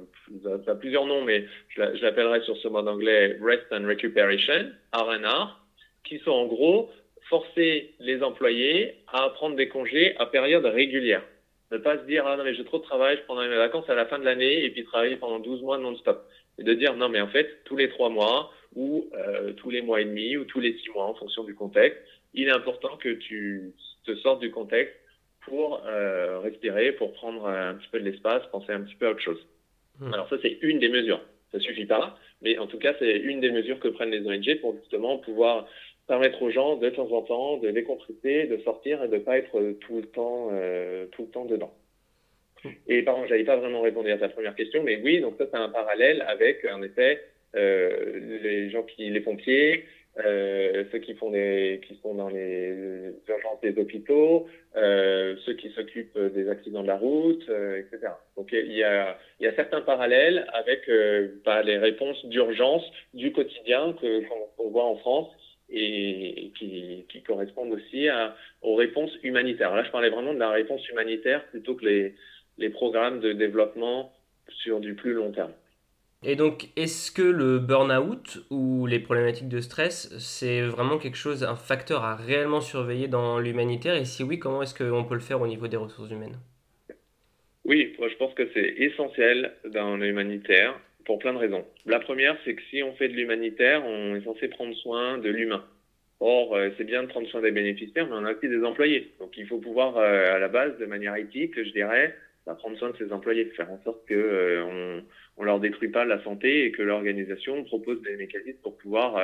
ça a plusieurs noms, mais je l'appellerai sur ce mode anglais Rest and Recuperation, R&R, qui sont en gros forcer les employés à prendre des congés à période régulière. Ne pas se dire, ah non, mais j'ai trop de travail, je prendrai mes vacances à la fin de l'année et puis travailler pendant 12 mois non-stop. Et de dire, non, mais en fait, tous les trois mois ou euh, tous les mois et demi ou tous les six mois en fonction du contexte, il est important que tu te sortes du contexte pour euh, respirer, pour prendre un petit peu de l'espace, penser un petit peu à autre chose. Mmh. Alors ça, c'est une des mesures. Ça suffit pas, mais en tout cas, c'est une des mesures que prennent les ONG pour justement pouvoir permettre aux gens de temps en temps de décompresser, de sortir et de pas être tout le temps, euh, tout le temps dedans. Et pardon, j'avais pas vraiment répondu à ta première question, mais oui, donc ça c'est un parallèle avec en effet euh, les gens qui, les pompiers, euh, ceux qui font des, qui sont dans les urgences des hôpitaux, euh, ceux qui s'occupent des accidents de la route, etc. Donc il y a, il y a certains parallèles avec bah, les réponses d'urgence du quotidien que qu'on voit en France et, qui, qui, correspondent aussi à, aux réponses humanitaires. Là, je parlais vraiment de la réponse humanitaire plutôt que les, les programmes de développement sur du plus long terme. Et donc, est-ce que le burn-out ou les problématiques de stress, c'est vraiment quelque chose, un facteur à réellement surveiller dans l'humanitaire? Et si oui, comment est-ce qu'on peut le faire au niveau des ressources humaines? Oui, moi je pense que c'est essentiel dans l'humanitaire pour plein de raisons. La première, c'est que si on fait de l'humanitaire, on est censé prendre soin de l'humain. Or, c'est bien de prendre soin des bénéficiaires, mais on a aussi des employés. Donc, il faut pouvoir, à la base, de manière éthique, je dirais, bah, prendre soin de ses employés, faire en sorte que on, on leur détruit pas la santé et que l'organisation propose des mécanismes pour pouvoir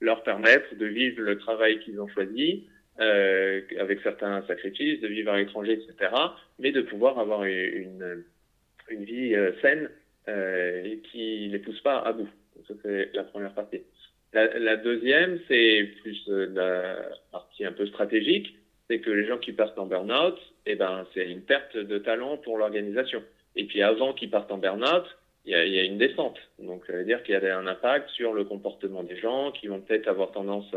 leur permettre de vivre le travail qu'ils ont choisi, euh, avec certains sacrifices, de vivre à l'étranger, etc., mais de pouvoir avoir une, une vie euh, saine euh, et qui ne les pousse pas à bout. Ça, c'est la première partie. La, deuxième, c'est plus la partie un peu stratégique, c'est que les gens qui partent en burn-out, eh ben, c'est une perte de talent pour l'organisation. Et puis avant qu'ils partent en burn-out, il y, y a, une descente. Donc, ça veut dire qu'il y a un impact sur le comportement des gens qui vont peut-être avoir tendance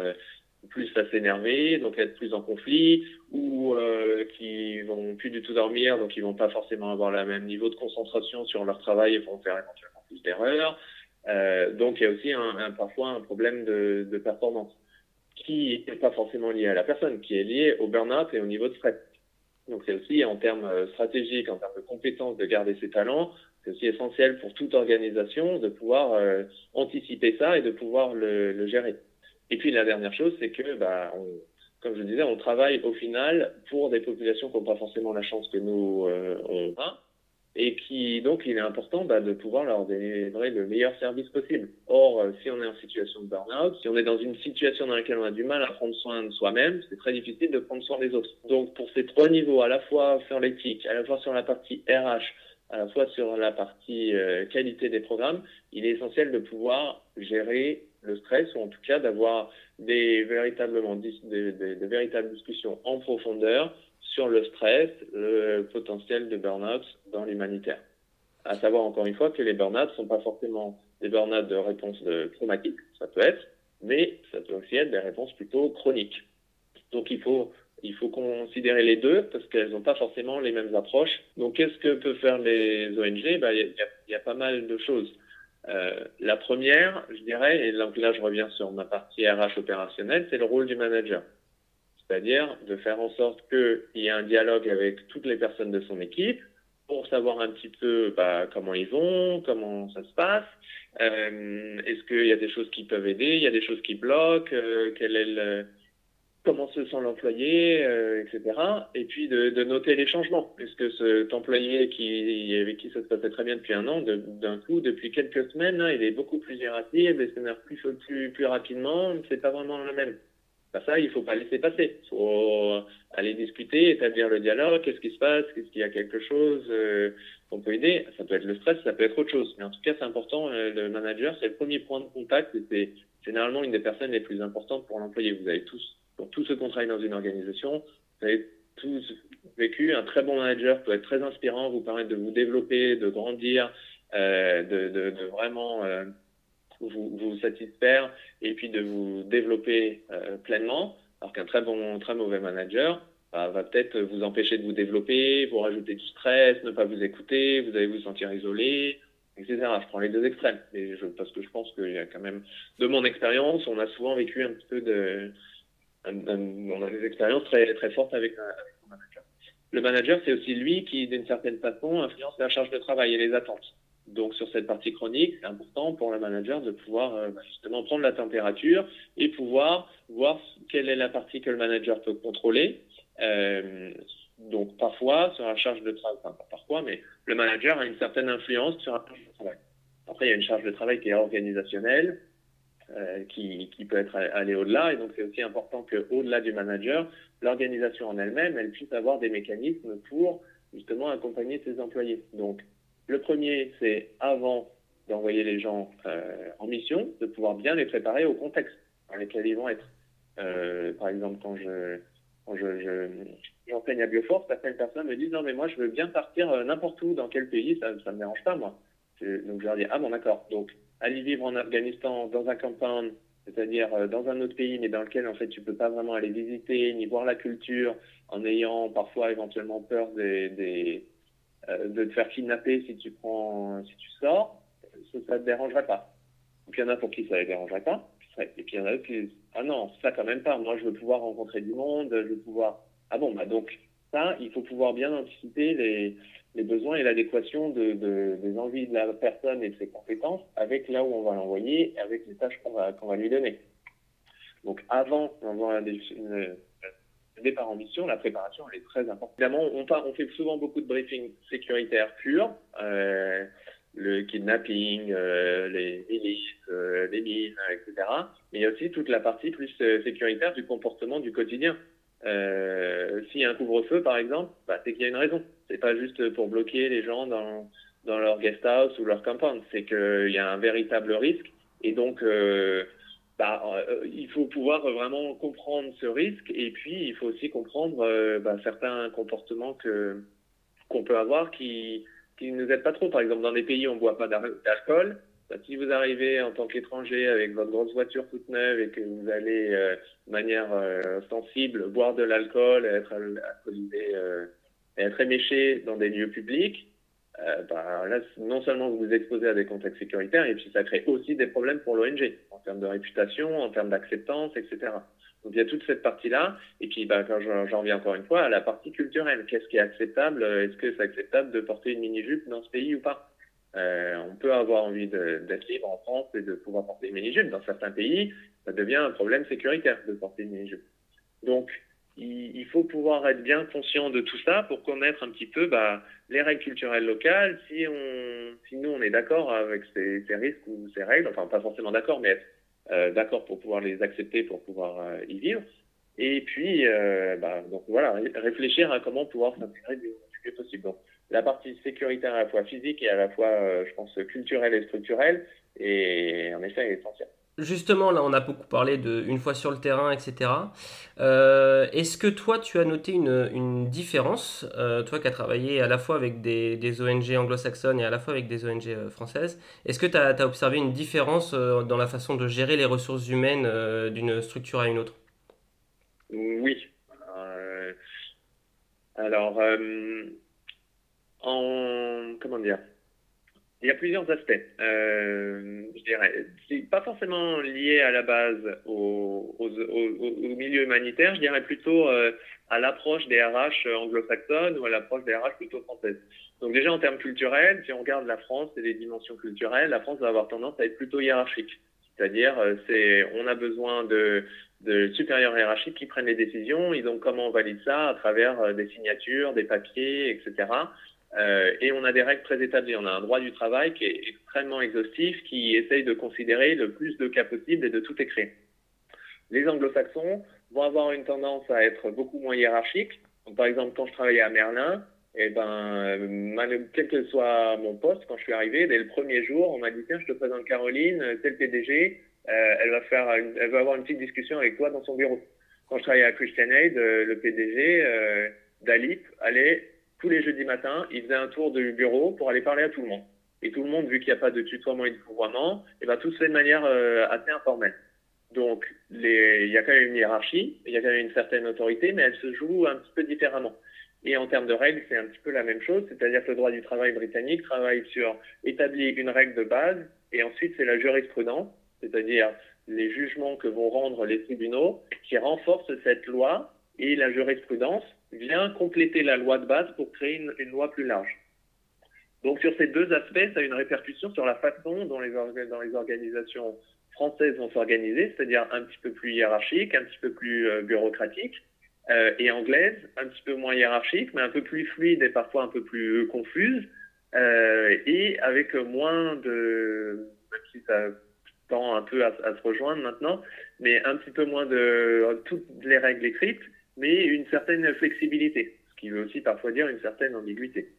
plus à s'énerver, donc être plus en conflit, ou euh, qui vont plus du tout dormir, donc ils vont pas forcément avoir le même niveau de concentration sur leur travail et vont faire éventuellement plus d'erreurs. Euh, donc il y a aussi un, un, parfois un problème de, de performance qui n'est pas forcément lié à la personne, qui est lié au burn-out et au niveau de stress. Donc c'est aussi en termes euh, stratégiques, en termes de compétences de garder ses talents, c'est aussi essentiel pour toute organisation de pouvoir euh, anticiper ça et de pouvoir le, le gérer. Et puis la dernière chose, c'est que, bah, comme je disais, on travaille au final pour des populations qui n'ont pas forcément la chance que nous euh, on a, et qui donc il est important bah, de pouvoir leur délivrer le meilleur service possible. Or, euh, si on est en situation de burn-out, si on est dans une situation dans laquelle on a du mal à prendre soin de soi-même, c'est très difficile de prendre soin des autres. Donc pour ces trois niveaux, à la fois sur l'éthique, à la fois sur la partie RH, à la fois sur la partie euh, qualité des programmes, il est essentiel de pouvoir gérer le stress, ou en tout cas d'avoir des, des, véritables discussions en profondeur sur le stress, le potentiel de burn-out dans l'humanitaire. À savoir encore une fois que les burn-out ne sont pas forcément des burn-out de réponse de traumatique, ça peut être, mais ça peut aussi être des réponses plutôt chroniques. Donc il faut il faut considérer les deux parce qu'elles n'ont pas forcément les mêmes approches. Donc, qu'est-ce que peuvent faire les ONG bah, il y a pas mal de choses. Euh, la première, je dirais, et donc là je reviens sur ma partie RH opérationnelle, c'est le rôle du manager. C'est-à-dire de faire en sorte qu'il y ait un dialogue avec toutes les personnes de son équipe pour savoir un petit peu bah, comment ils vont, comment ça se passe, euh, est-ce qu'il y a des choses qui peuvent aider, il y a des choses qui bloquent, euh, quel est le, comment se sent l'employé, euh, etc. Et puis de, de, noter les changements, puisque cet employé qui, avec qui ça se passait très bien depuis un an, d'un coup, depuis quelques semaines, hein, il est beaucoup plus irascible, il s'énerve plus, plus, plus rapidement, c'est pas vraiment le même. Bah, ça, il faut pas laisser passer. Il faut aller discuter, établir le dialogue, qu'est-ce qui se passe, qu'est-ce qu'il y a quelque chose euh, qu'on peut aider. Ça peut être le stress, ça peut être autre chose. Mais en tout cas, c'est important, euh, le manager, c'est le premier point de contact c'est généralement une des personnes les plus importantes pour l'employé. Vous avez tous pour tous ceux qui travaille dans une organisation, vous avez tous vécu, un très bon manager peut être très inspirant, vous permettre de vous développer, de grandir, euh, de, de, de, vraiment euh, vous, vous, satisfaire et puis de vous développer euh, pleinement, alors qu'un très bon, très mauvais manager bah, va peut-être vous empêcher de vous développer, vous rajouter du stress, ne pas vous écouter, vous allez vous sentir isolé, etc. Je prends les deux extrêmes, et je, parce que je pense qu'il y a quand même, de mon expérience, on a souvent vécu un petit peu de on a des expériences très, très fortes avec, un, avec manager. Le manager, c'est aussi lui qui, d'une certaine façon, influence la charge de travail et les attentes. Donc, sur cette partie chronique, c'est important pour le manager de pouvoir euh, justement prendre la température et pouvoir voir quelle est la partie que le manager peut contrôler. Euh, donc, parfois, sur la charge de travail, enfin, pas parfois, mais le manager a une certaine influence sur la charge de travail. Après, il y a une charge de travail qui est organisationnelle, euh, qui, peut être aller au-delà. Et donc, c'est aussi important qu'au-delà du manager, l'organisation en elle-même, elle puisse avoir des mécanismes pour justement accompagner ses employés. Donc, le premier, c'est avant d'envoyer les gens euh, en mission, de pouvoir bien les préparer au contexte dans lequel ils vont être. Euh, par exemple, quand je quand je, j'enseigne à Bioforce, certaines personnes me disent non mais moi je veux bien partir n'importe où, dans quel pays, ça ça me dérange pas moi. Donc je leur dis ah bon d'accord. Donc aller vivre en Afghanistan dans un campagne, c'est-à-dire euh, dans un autre pays, mais dans lequel en fait tu peux pas vraiment aller visiter ni voir la culture, en ayant parfois éventuellement peur des, euh, de te faire kidnapper si tu prends, si tu sors, ça, ça te dérangerait pas. Donc il y en a pour qui ça les dérangerait pas, et puis il y en a qui ah non ça quand même pas. Moi je veux pouvoir rencontrer du monde, je veux pouvoir ah bon bah donc ça il faut pouvoir bien anticiper les les besoins et l'adéquation de, de, des envies de la personne et de ses compétences avec là où on va l'envoyer et avec les tâches qu'on va, qu'on va lui donner. Donc avant d'avoir un départ en mission, la préparation elle est très importante. Évidemment, on, on fait souvent beaucoup de briefings sécuritaires purs, euh, le kidnapping, euh, les milices, euh, les mines, etc. Mais il y a aussi toute la partie plus sécuritaire du comportement du quotidien. S'il y a un couvre-feu, par exemple, bah, c'est qu'il y a une raison. C'est pas juste pour bloquer les gens dans, dans leur guest house ou leur compound. C'est qu'il y a un véritable risque. Et donc, bah, euh, il faut pouvoir vraiment comprendre ce risque et puis il faut aussi comprendre euh, bah, certains comportements que qu'on peut avoir qui qui nous aident pas trop. Par exemple, dans des pays où on boit pas d'alcool, bah, si vous arrivez en tant qu'étranger avec votre grosse voiture toute neuve et que vous allez euh, de manière sensible boire de l'alcool, être alcoolisé, être éméché dans des lieux publics, euh, bah, là, non seulement vous vous exposez à des contextes sécuritaires, et puis ça crée aussi des problèmes pour l'ONG, en termes de réputation, en termes d'acceptance, etc. Donc il y a toute cette partie-là, et puis bah, j'en reviens encore une fois à la partie culturelle, qu'est-ce qui est acceptable? Est-ce que c'est acceptable de porter une mini-jupe dans ce pays ou pas? Euh, On peut avoir envie d'être libre en France et de pouvoir porter une mini-jupe. Dans certains pays, ça devient un problème sécuritaire de porter une mini-jupe. Donc il, faut pouvoir être bien conscient de tout ça pour connaître un petit peu bah, les règles culturelles locales, si, on, si nous on est d'accord avec ces, ces, risques ou ces règles, enfin pas forcément d'accord, mais être euh, d'accord pour pouvoir les accepter, pour pouvoir euh, y vivre. Et puis, euh, bah, donc voilà, réfléchir à comment pouvoir s'intégrer du, mieux possible. Donc, la partie sécuritaire à la fois physique et à la fois, je pense, culturelle et structurelle, est en effet essentielle. Justement, là, on a beaucoup parlé de une fois sur le terrain, etc. Euh, est-ce que toi, tu as noté une, différence, euh, toi qui as travaillé à la fois avec des, ONG anglo-saxonnes et à la fois avec des ONG euh, françaises, est-ce que tu as, observé une différence dans la façon de gérer les ressources humaines d'une structure à une autre? Oui. alors, en, comment dire? Il y a plusieurs aspects, euh, je dirais. C'est pas forcément lié à la base au, milieu humanitaire, je dirais plutôt euh, à l'approche des RH anglo-saxonnes ou à l'approche des RH plutôt françaises. Donc déjà en termes culturels, si on regarde la France et les dimensions culturelles, la France va avoir tendance à être plutôt hiérarchique. C'est-à-dire, euh, c'est, on a besoin de, supérieurs hiérarchiques qui prennent les décisions. Et donc, comment on valide ça à travers euh, des signatures, des papiers, etc. Euh, et on a des règles très établies. On a un droit du travail qui est extrêmement exhaustif, qui essaye de considérer le plus de cas possible et de tout écrire. Les anglo-saxons vont avoir une tendance à être beaucoup moins hiérarchiques. Par exemple, quand je travaillais à Merlin, eh ben, quel que soit mon poste, quand je suis arrivé, dès le premier jour, on m'a dit tiens, je te présente Caroline, c'est le PDG, euh, elle va faire, elle va avoir une petite discussion avec toi dans son bureau. Quand je travaillais à Christian Aid, euh, le PDG d'Alip allait tous les jeudis matins, il faisait un tour du bureau pour aller parler à tout le monde. Et tout le monde, vu qu'il n'y a pas de tutoiement et de vouvoiement, et eh ben, tout se fait de manière euh, assez informelle. Donc, il y a quand même une hiérarchie, il y a quand même une certaine autorité, mais elle se joue un petit peu différemment. Et en termes de règles, c'est un petit peu la même chose, c'est-à-dire que le droit du travail britannique travaille sur établir une règle de base, et ensuite c'est la jurisprudence, c'est-à-dire les jugements que vont rendre les tribunaux, qui renforcent cette loi et la jurisprudence vient compléter la loi de base pour créer une, loi plus large. Donc sur ces deux aspects, ça a une répercussion sur la façon dont les, organisations françaises vont s'organiser, c'est-à-dire un petit peu plus hiérarchique, un petit peu plus euh, bureaucratique, euh, et anglaise, un petit peu moins hiérarchique, mais un peu plus fluide et parfois un peu plus confuse, euh, et avec moins de, même si ça tend un peu à, se rejoindre maintenant, mais un petit peu moins de toutes les règles écrites, mais une certaine flexibilité, ce qui veut aussi parfois dire une certaine ambiguïté.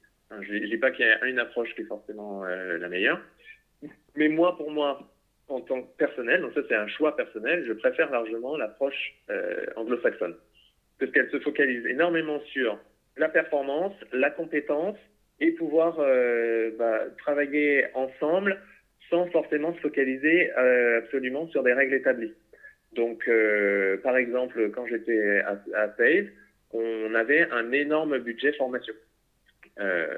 Je ne dis pas qu'il y a une approche qui est forcément euh, la meilleure, mais moi, pour moi, en tant que personnel, donc ça c'est un choix personnel, je préfère largement l'approche euh, anglo-saxonne, parce qu'elle se focalise énormément sur la performance, la compétence, et pouvoir euh, bah, travailler ensemble sans forcément se focaliser absolument sur des règles établies. Donc, euh, par exemple, quand j'étais à, à Save, on avait un énorme budget formation. Euh,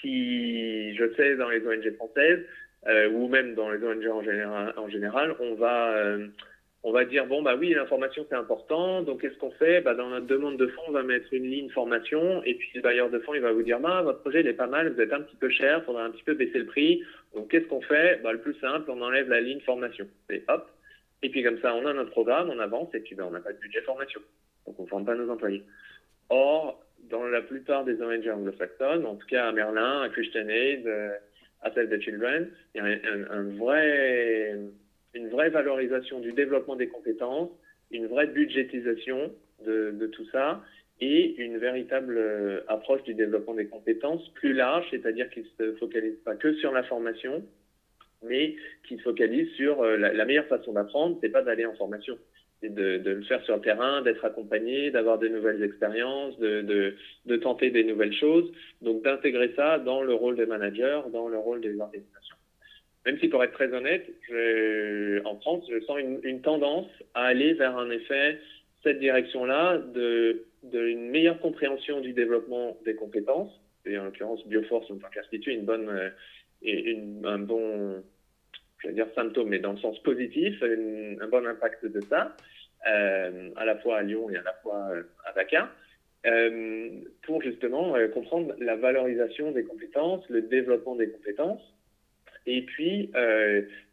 qui, je sais, dans les ONG françaises, euh, ou même dans les ONG en général, on va... Euh, on va dire bon bah oui l'information c'est important. Donc qu'est-ce qu'on fait? Bah dans notre demande de fonds on va mettre une ligne formation. Et puis le bailleur de fonds il va vous dire bah votre projet il est pas mal vous êtes un petit peu cher faudra un petit peu baisser le prix. Donc qu'est-ce qu'on fait? Bah le plus simple on enlève la ligne formation. Et hop Et puis comme ça, on a notre programme, on avance, et puis ben, on n'a pas de budget formation. Donc on ne forme pas nos employés. Or, dans la plupart des ONG anglo-saxonnes, en tout cas à Merlin, à Christian Aid, euh, à Save the Children, il y a un, vrai, une vraie valorisation du développement des compétences, une vraie budgétisation de, de tout ça, et une véritable euh, approche du développement des compétences plus large, c'est-à-dire qu'il ne se focalise pas que sur la formation, mais qui se focalise sur euh, la, meilleure façon d'apprendre, c'est pas d'aller en formation, c'est de, le faire sur le terrain, d'être accompagné, d'avoir de nouvelles expériences, de, tenter des nouvelles choses, donc d'intégrer ça dans le rôle des managers, dans le rôle des organisations. Même si pour être très honnête, en France, je sens une, tendance à aller vers un effet cette direction-là d'une meilleure compréhension du développement des compétences, et en l'occurrence Bioforce en tant une bonne et une, un bon je vais dire symptôme, mais dans le sens positif, un bon impact de ça, euh, à la fois à Lyon et à la fois euh, à Dakar, euh, pour justement comprendre la valorisation des compétences, le développement des compétences. Et puis,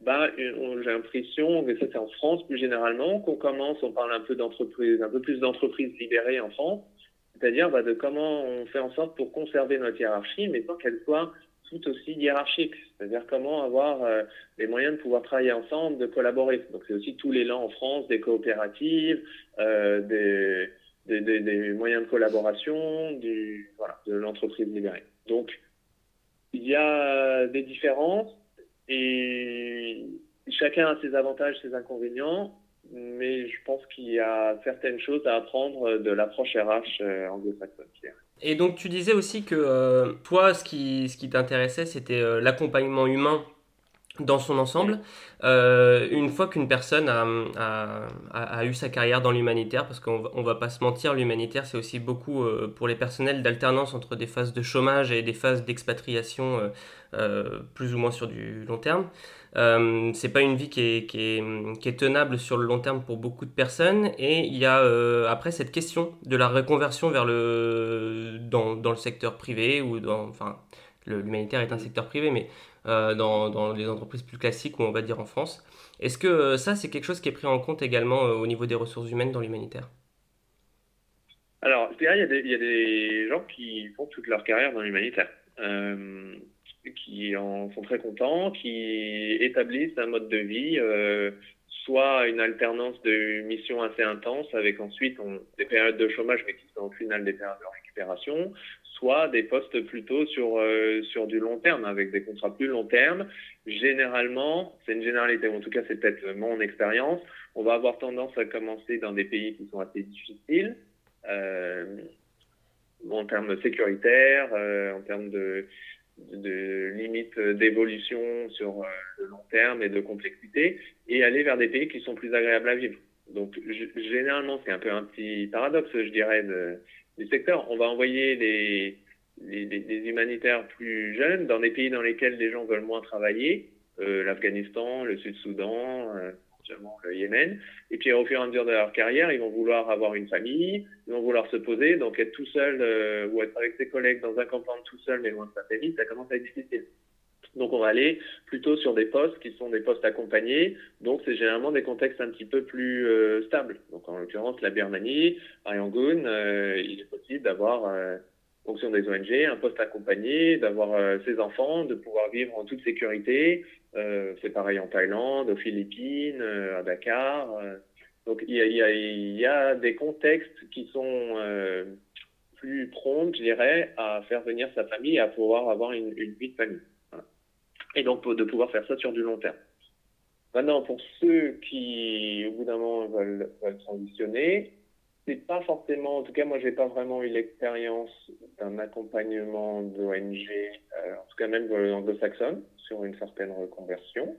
bah, j'ai l'impression, que ça c'est en France plus généralement, qu'on commence, on parle un peu d'entreprises, un peu plus d'entreprises libérées en France, c'est-à-dire bah, de comment on fait en sorte pour conserver notre hiérarchie, mais sans qu'elle soit tout aussi hiérarchique, c'est-à-dire comment avoir euh, les moyens de pouvoir travailler ensemble, de collaborer. Donc c'est aussi tout l'élan en France des coopératives, euh, des, moyens de collaboration, de l'entreprise libérée. Donc il y a des différences et chacun a ses avantages, ses inconvénients, mais je pense qu'il y a certaines choses à apprendre de l'approche RH euh, anglo-saxonne. Et donc tu disais aussi que euh, toi, ce qui, ce qui t'intéressait, c'était euh, l'accompagnement humain dans son ensemble. Euh, une fois qu'une personne a, a, a, eu sa carrière dans l'humanitaire, parce qu'on va, on va pas se mentir, l'humanitaire c'est aussi beaucoup euh, pour les personnels d'alternance entre des phases de chômage et des phases d'expatriation euh, plus ou moins sur du long terme. C'est pas une vie qui est, qui, est, qui est, tenable sur le long terme pour beaucoup de personnes et il y a après cette question de la reconversion vers le dans, dans le secteur privé ou dans enfin l'humanitaire est un secteur privé mais euh, dans, les entreprises plus classiques ou on va dire en France. Est-ce que euh, ça c'est quelque chose qui est pris en compte également euh, au niveau des ressources humaines dans l'humanitaire? Alors il y, a des, il y a des gens qui font toute leur carrière dans l'humanitaire qui en sont très contents, qui établissent un mode de vie, soit une alternance de missions assez intenses avec ensuite des périodes de chômage mais qui sont au final des périodes de récupération, soit des postes plutôt sur, euh, sur du long terme, avec des contrats plus long terme. Généralement, c'est une généralité, en tout cas c'est peut-être mon expérience, on va avoir tendance à commencer dans des pays qui sont assez difficiles, euh, en termes sécuritaires, euh, en termes de, de limites d'évolution sur euh, le long terme et de complexité, et aller vers des pays qui sont plus agréables à vivre. Donc généralement, c'est un peu un petit paradoxe, je dirais, du secteur. On va envoyer les, humanitaires plus jeunes dans des pays dans lesquels les gens veulent moins travailler, euh, l'Afghanistan, le Sud-Soudan, euh, le Yémen. Et puis au fur et à mesure de leur carrière, ils vont vouloir avoir une famille, ils vont vouloir se poser, donc être tout seul euh, ou être avec ses collègues dans un campagne tout seul mais loin de sa famille, ça commence à être difficile. Donc on va aller plutôt sur des postes qui sont des postes accompagnés, donc c'est généralement des contextes un petit peu plus euh, stables. Donc en l'occurrence la Birmanie, à Yangon, euh, il est possible d'avoir, euh, en fonction des ONG, un poste accompagné, d'avoir ses enfants, de pouvoir vivre en toute sécurité. C'est pareil en Thaïlande, aux Philippines, à Dakar. donc il y a des contextes qui sont plus prompts, je dirais, à faire venir sa famille, à pouvoir avoir une, une vie de famille et donc de pouvoir faire ça sur du long terme. Maintenant, pour ceux qui, au bout d'un moment, veulent, veulent transitionner, c'est pas forcément, en tout cas, moi, j'ai pas vraiment eu l'expérience d'un accompagnement d'ONG, euh, en tout cas même anglo-saxonne, sur une certaine reconversion.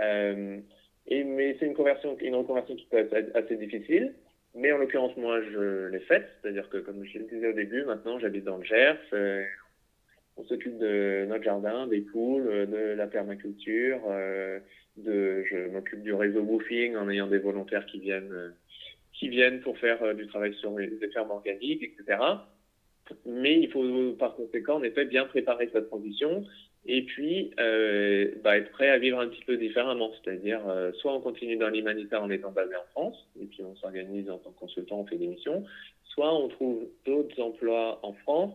Euh, et, mais c'est une conversion, une reconversion qui peut être assez difficile. Mais en l'occurrence, moi, je l'ai faite. C'est-à-dire que, comme je le disais au début, maintenant, j'habite dans le Gers. Euh, on s'occupe de notre jardin, des poules, de la permaculture, euh, de, je m'occupe du réseau woofing en ayant des volontaires qui viennent, euh, qui viennent pour faire euh, du travail sur des fermes organiques, etc. Mais il faut par conséquent en effet bien préparer cette transition et puis euh, bah, être prêt à vivre un petit peu différemment. C'est-à-dire, euh, soit on continue dans l'humanitaire en étant basé en France, et puis on s'organise en tant que consultant, on fait des missions, soit on trouve d'autres emplois en France,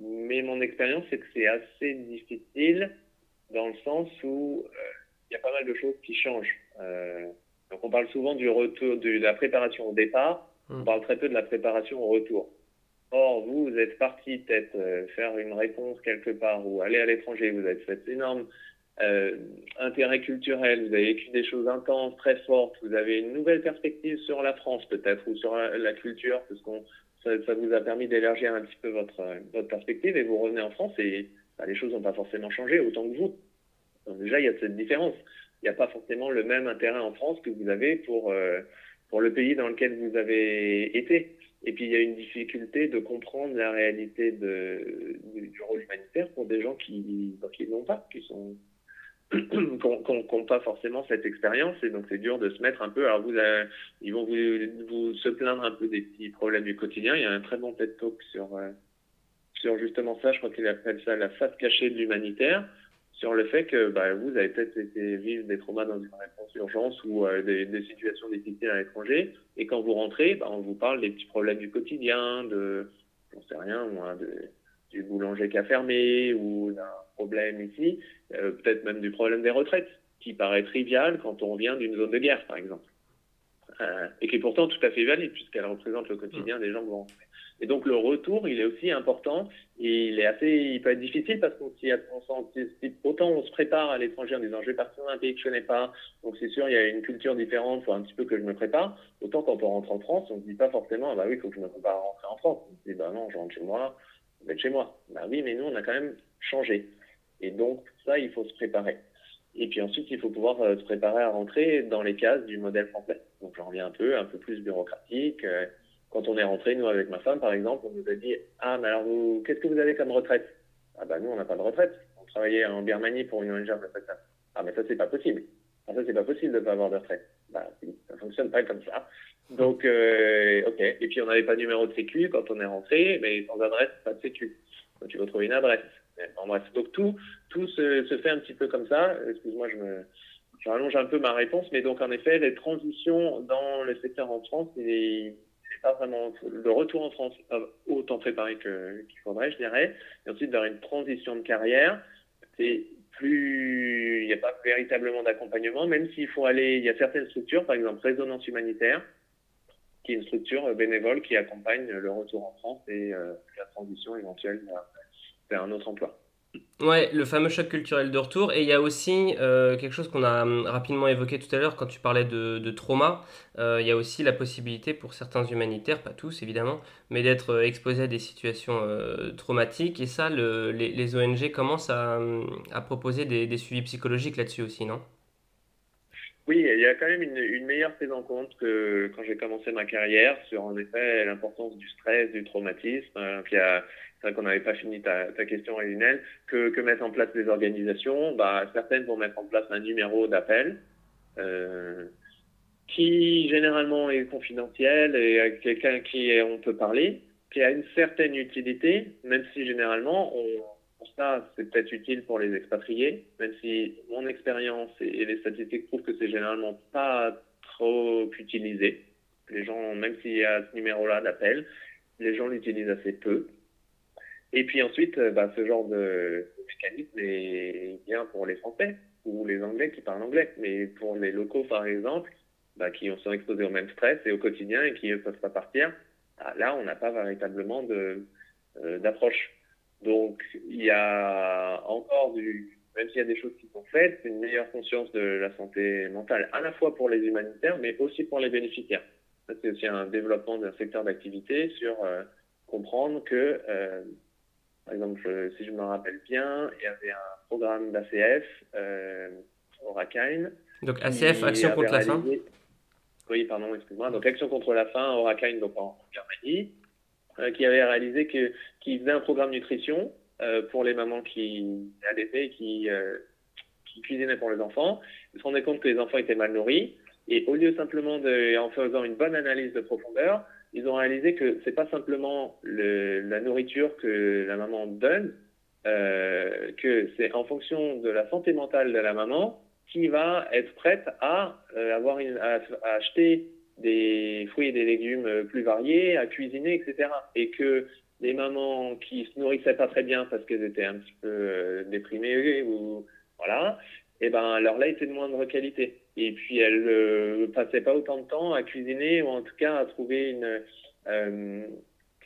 mais mon expérience, c'est que c'est assez difficile dans le sens où euh, il y a pas mal de choses qui changent. donc on parle souvent du retour, de la préparation au départ, on mmh. parle très peu de la préparation au retour. Or, vous, vous êtes parti peut-être euh, faire une réponse quelque part ou aller à l'étranger, vous avez fait énorme euh, intérêt culturel, vous avez vécu des choses intenses, très fortes, vous avez une nouvelle perspective sur la France peut-être ou sur la, culture, parce qu'on ça, vous a permis d'élargir un petit peu votre, votre perspective et vous revenez en France et bah, les choses n'ont pas forcément changé autant que vous. Déjà, il y a cette différence. Il n'y a pas forcément le même intérêt en France que vous avez pour, euh, pour le pays dans lequel vous avez été. Et puis il y a une difficulté de comprendre la réalité du, rôle humanitaire pour des gens qui, qui n'ont pas, qui sont (clears throat) n'ont pas forcément cette expérience et donc c'est dur de se mettre un peu. Alors vous, ils vont vous, vous, se plaindre un peu des petits problèmes du quotidien. Il y a un très bon TED Talk sur euh, sur justement ça. Je crois qu'il appelle ça la face cachée de l'humanitaire sur le fait que bah, vous avez peut-être été vivre des traumas dans une réponse d'urgence ou euh, des, situations difficiles à l'étranger, et quand vous rentrez, bah, on vous parle des petits problèmes du quotidien, de, j'en sais rien, moi, du boulanger qui a fermé, ou d'un problème ici, euh, peut-être même du problème des retraites, qui paraît trivial quand on vient d'une zone de guerre, par exemple, euh, et qui est pourtant tout à fait valide, puisqu'elle représente le quotidien des gens que. Et donc le retour, il est aussi important et il est assez, il peut être difficile parce qu'on s'y autant on se prépare à l'étranger en disant je vais partir dans un pays que je connais pas, donc c'est sûr il y a une culture différente, faut un petit peu que je me prépare. Autant quand on rentre en France, on ne se dit pas forcément bah oui il faut que je me prépare à rentrer en France. On se dit bah non je rentre chez moi, je vais être chez moi. Bah oui mais nous on a quand même changé. Et donc il faut se préparer. Et puis ensuite, il faut pouvoir euh, se préparer à rentrer dans les cases du modèle français. Donc j'en reviens un peu, un peu plus bureaucratique. Euh, quand on est rentré, nous, avec ma femme, par exemple, on nous a dit Ah, mais alors, vous, qu'est-ce que vous avez comme retraite? Ah, bah, nous, on n'a pas de retraite. On travaillait en Birmanie pour une ONG retraite. Ah, mais ça, c'est pas possible. Ah, ça, c'est pas possible de ne pas avoir de retraite. Bah, ça fonctionne pas comme ça. Donc, euh, OK. Et puis, on n'avait pas de numéro de sécu quand on est rentré, mais sans adresse, pas de sécu. Donc, tu vas trouver une adresse. En bref, donc tout, tout se, fait un petit peu comme ça. Excuse-moi, je me, rallonge un peu ma réponse, mais donc en effet, les transitions dans le secteur en France, il pas vraiment le retour en France autant préparé qu'il faudrait, je dirais. Et ensuite, dans une transition de carrière, c'est plus, il n'y a pas véritablement d'accompagnement, même s'il faut aller, il y a certaines structures, par exemple Résonance Humanitaire, qui est une structure bénévole qui accompagne le retour en France et euh, la transition éventuelle vers un autre emploi. Ouais, le fameux choc culturel de retour. Et il y a aussi euh, quelque chose qu'on a hum, rapidement évoqué tout à l'heure quand tu parlais de, trauma. Euh, il y a aussi la possibilité pour certains humanitaires, pas tous évidemment, mais d'être euh, exposés à des situations traumatiques. Et ça, les, ONG commencent à, hum, proposer des, suivis psychologiques là-dessus aussi, non? Oui, il y a quand même une, meilleure prise en compte que quand j'ai commencé ma carrière sur en effet l'importance du stress, du traumatisme. il y a, c'est qu'on n'avait pas fini ta, question, Elinel, que, que, mettre en place des organisations. Bah, certaines vont mettre en place un numéro d'appel euh, qui généralement est confidentiel et avec quelqu'un qui on peut parler, qui a une certaine utilité, même si généralement on, ça c'est peut-être utile pour les expatriés, même si mon expérience et, les statistiques prouvent que c'est généralement pas trop utilisé. Les gens, même s'il y a ce numéro-là d'appel, les gens l'utilisent assez peu. Et puis ensuite, euh, bah, ce genre de mécanisme est bien pour les Français ou les Anglais qui parlent anglais. Mais pour les locaux, par exemple, bah, qui sont exposés au même stress et au quotidien et qui ne peuvent pas partir, bah, là, on n'a pas véritablement euh, d'approche. Donc, il y a encore du, même s'il y a des choses qui sont faites, une meilleure conscience de la santé mentale, à la fois pour les humanitaires, mais aussi pour les bénéficiaires. C'est aussi un développement d'un secteur d'activité sur euh, comprendre que par exemple, si je me rappelle bien, il y avait un programme d'ACF euh, au Rakhine. Donc ACF, Action contre la faim Oui, pardon, excuse-moi. Donc Action contre la faim au Rakhine, donc en Birmanie, euh, qui avait réalisé que, qui faisait un programme nutrition euh, pour les mamans qui allaitaient qui, qui cuisinaient pour les enfants. Ils se rendaient compte que les enfants étaient mal nourris. Et au lieu simplement de, en faisant une bonne analyse de profondeur, ils ont réalisé que c'est pas simplement le, la nourriture que la maman donne, que c'est en fonction de la santé mentale de la maman qui va être prête à, avoir à acheter des fruits et des légumes plus variés, à cuisiner, etc. Et que des mamans qui se nourrissaient pas très bien parce qu'elles étaient un petit peu euh, déprimées ou voilà, et eh ben leur lait était de moindre qualité. Et puis elles ne euh, passaient pas autant de temps à cuisiner ou en tout cas à trouver une euh,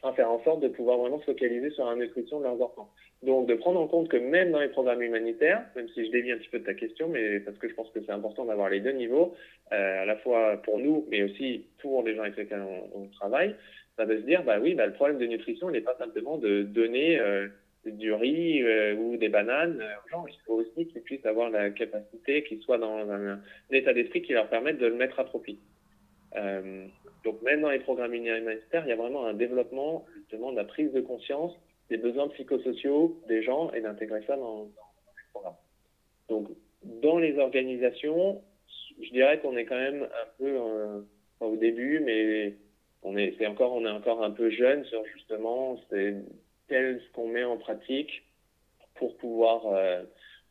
à faire en sorte de pouvoir vraiment se focaliser sur la nutrition de leurs enfants. Donc de prendre en compte que même dans les programmes humanitaires, même si je dévie un petit peu de ta question, mais parce que je pense que c'est important d'avoir les deux niveaux, à la fois pour nous, mais aussi pour les gens avec lesquels on travaille, ça veut se dire, bah oui, bah, le problème de nutrition, il n'est pas simplement de donner euh, du riz euh, ou des bananes aux gens. Il faut aussi qu'ils puissent avoir la capacité, qu'ils soient dans un, état d'esprit qui leur permette de le mettre à profit. Euh, donc même dans les programmes humanitaires, il y a vraiment un développement justement de la prise de conscience des besoins psychosociaux des gens et d'intégrer ça dans, dans, les programmes. Donc dans les organisations, je dirais qu'on est quand même un peu au début, mais on est, c'est encore, on est encore un peu jeune sur justement c'est tel ce qu'on met en pratique pour pouvoir, euh,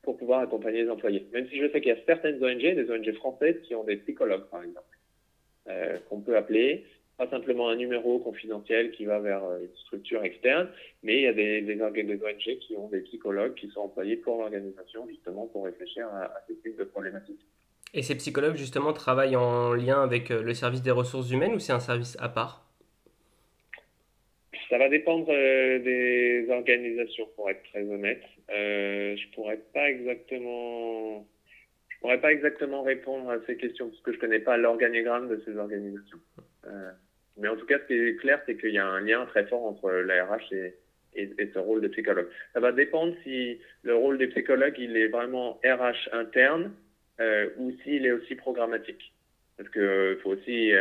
pour pouvoir accompagner les employés. Même si je sais qu'il y a certaines ONG, des ONG françaises, qui ont des psychologues, par exemple, euh, qu'on peut appeler, pas simplement un numéro confidentiel qui va vers euh, une structure externe, mais il y a des, des, ONG qui ont des psychologues qui sont employés pour l'organisation, justement, pour réfléchir à, à ce type de problématiques. Et ces psychologues, justement, travaillent en lien avec le service des ressources humaines ou c'est un service à part? Ça va dépendre euh, des organisations, pour être très honnête. Euh, je pourrais pas exactement... Je pourrais pas exactement répondre à ces questions parce que je connais pas l'organigramme de ces organisations. Euh, mais en tout cas, ce qui est clair, c'est qu'il y a un lien très fort entre la RH et, et, et, ce rôle de psychologue. Ça va dépendre si le rôle des psychologues il est vraiment RH interne euh, ou s'il est aussi programmatique. Parce qu'il euh, faut aussi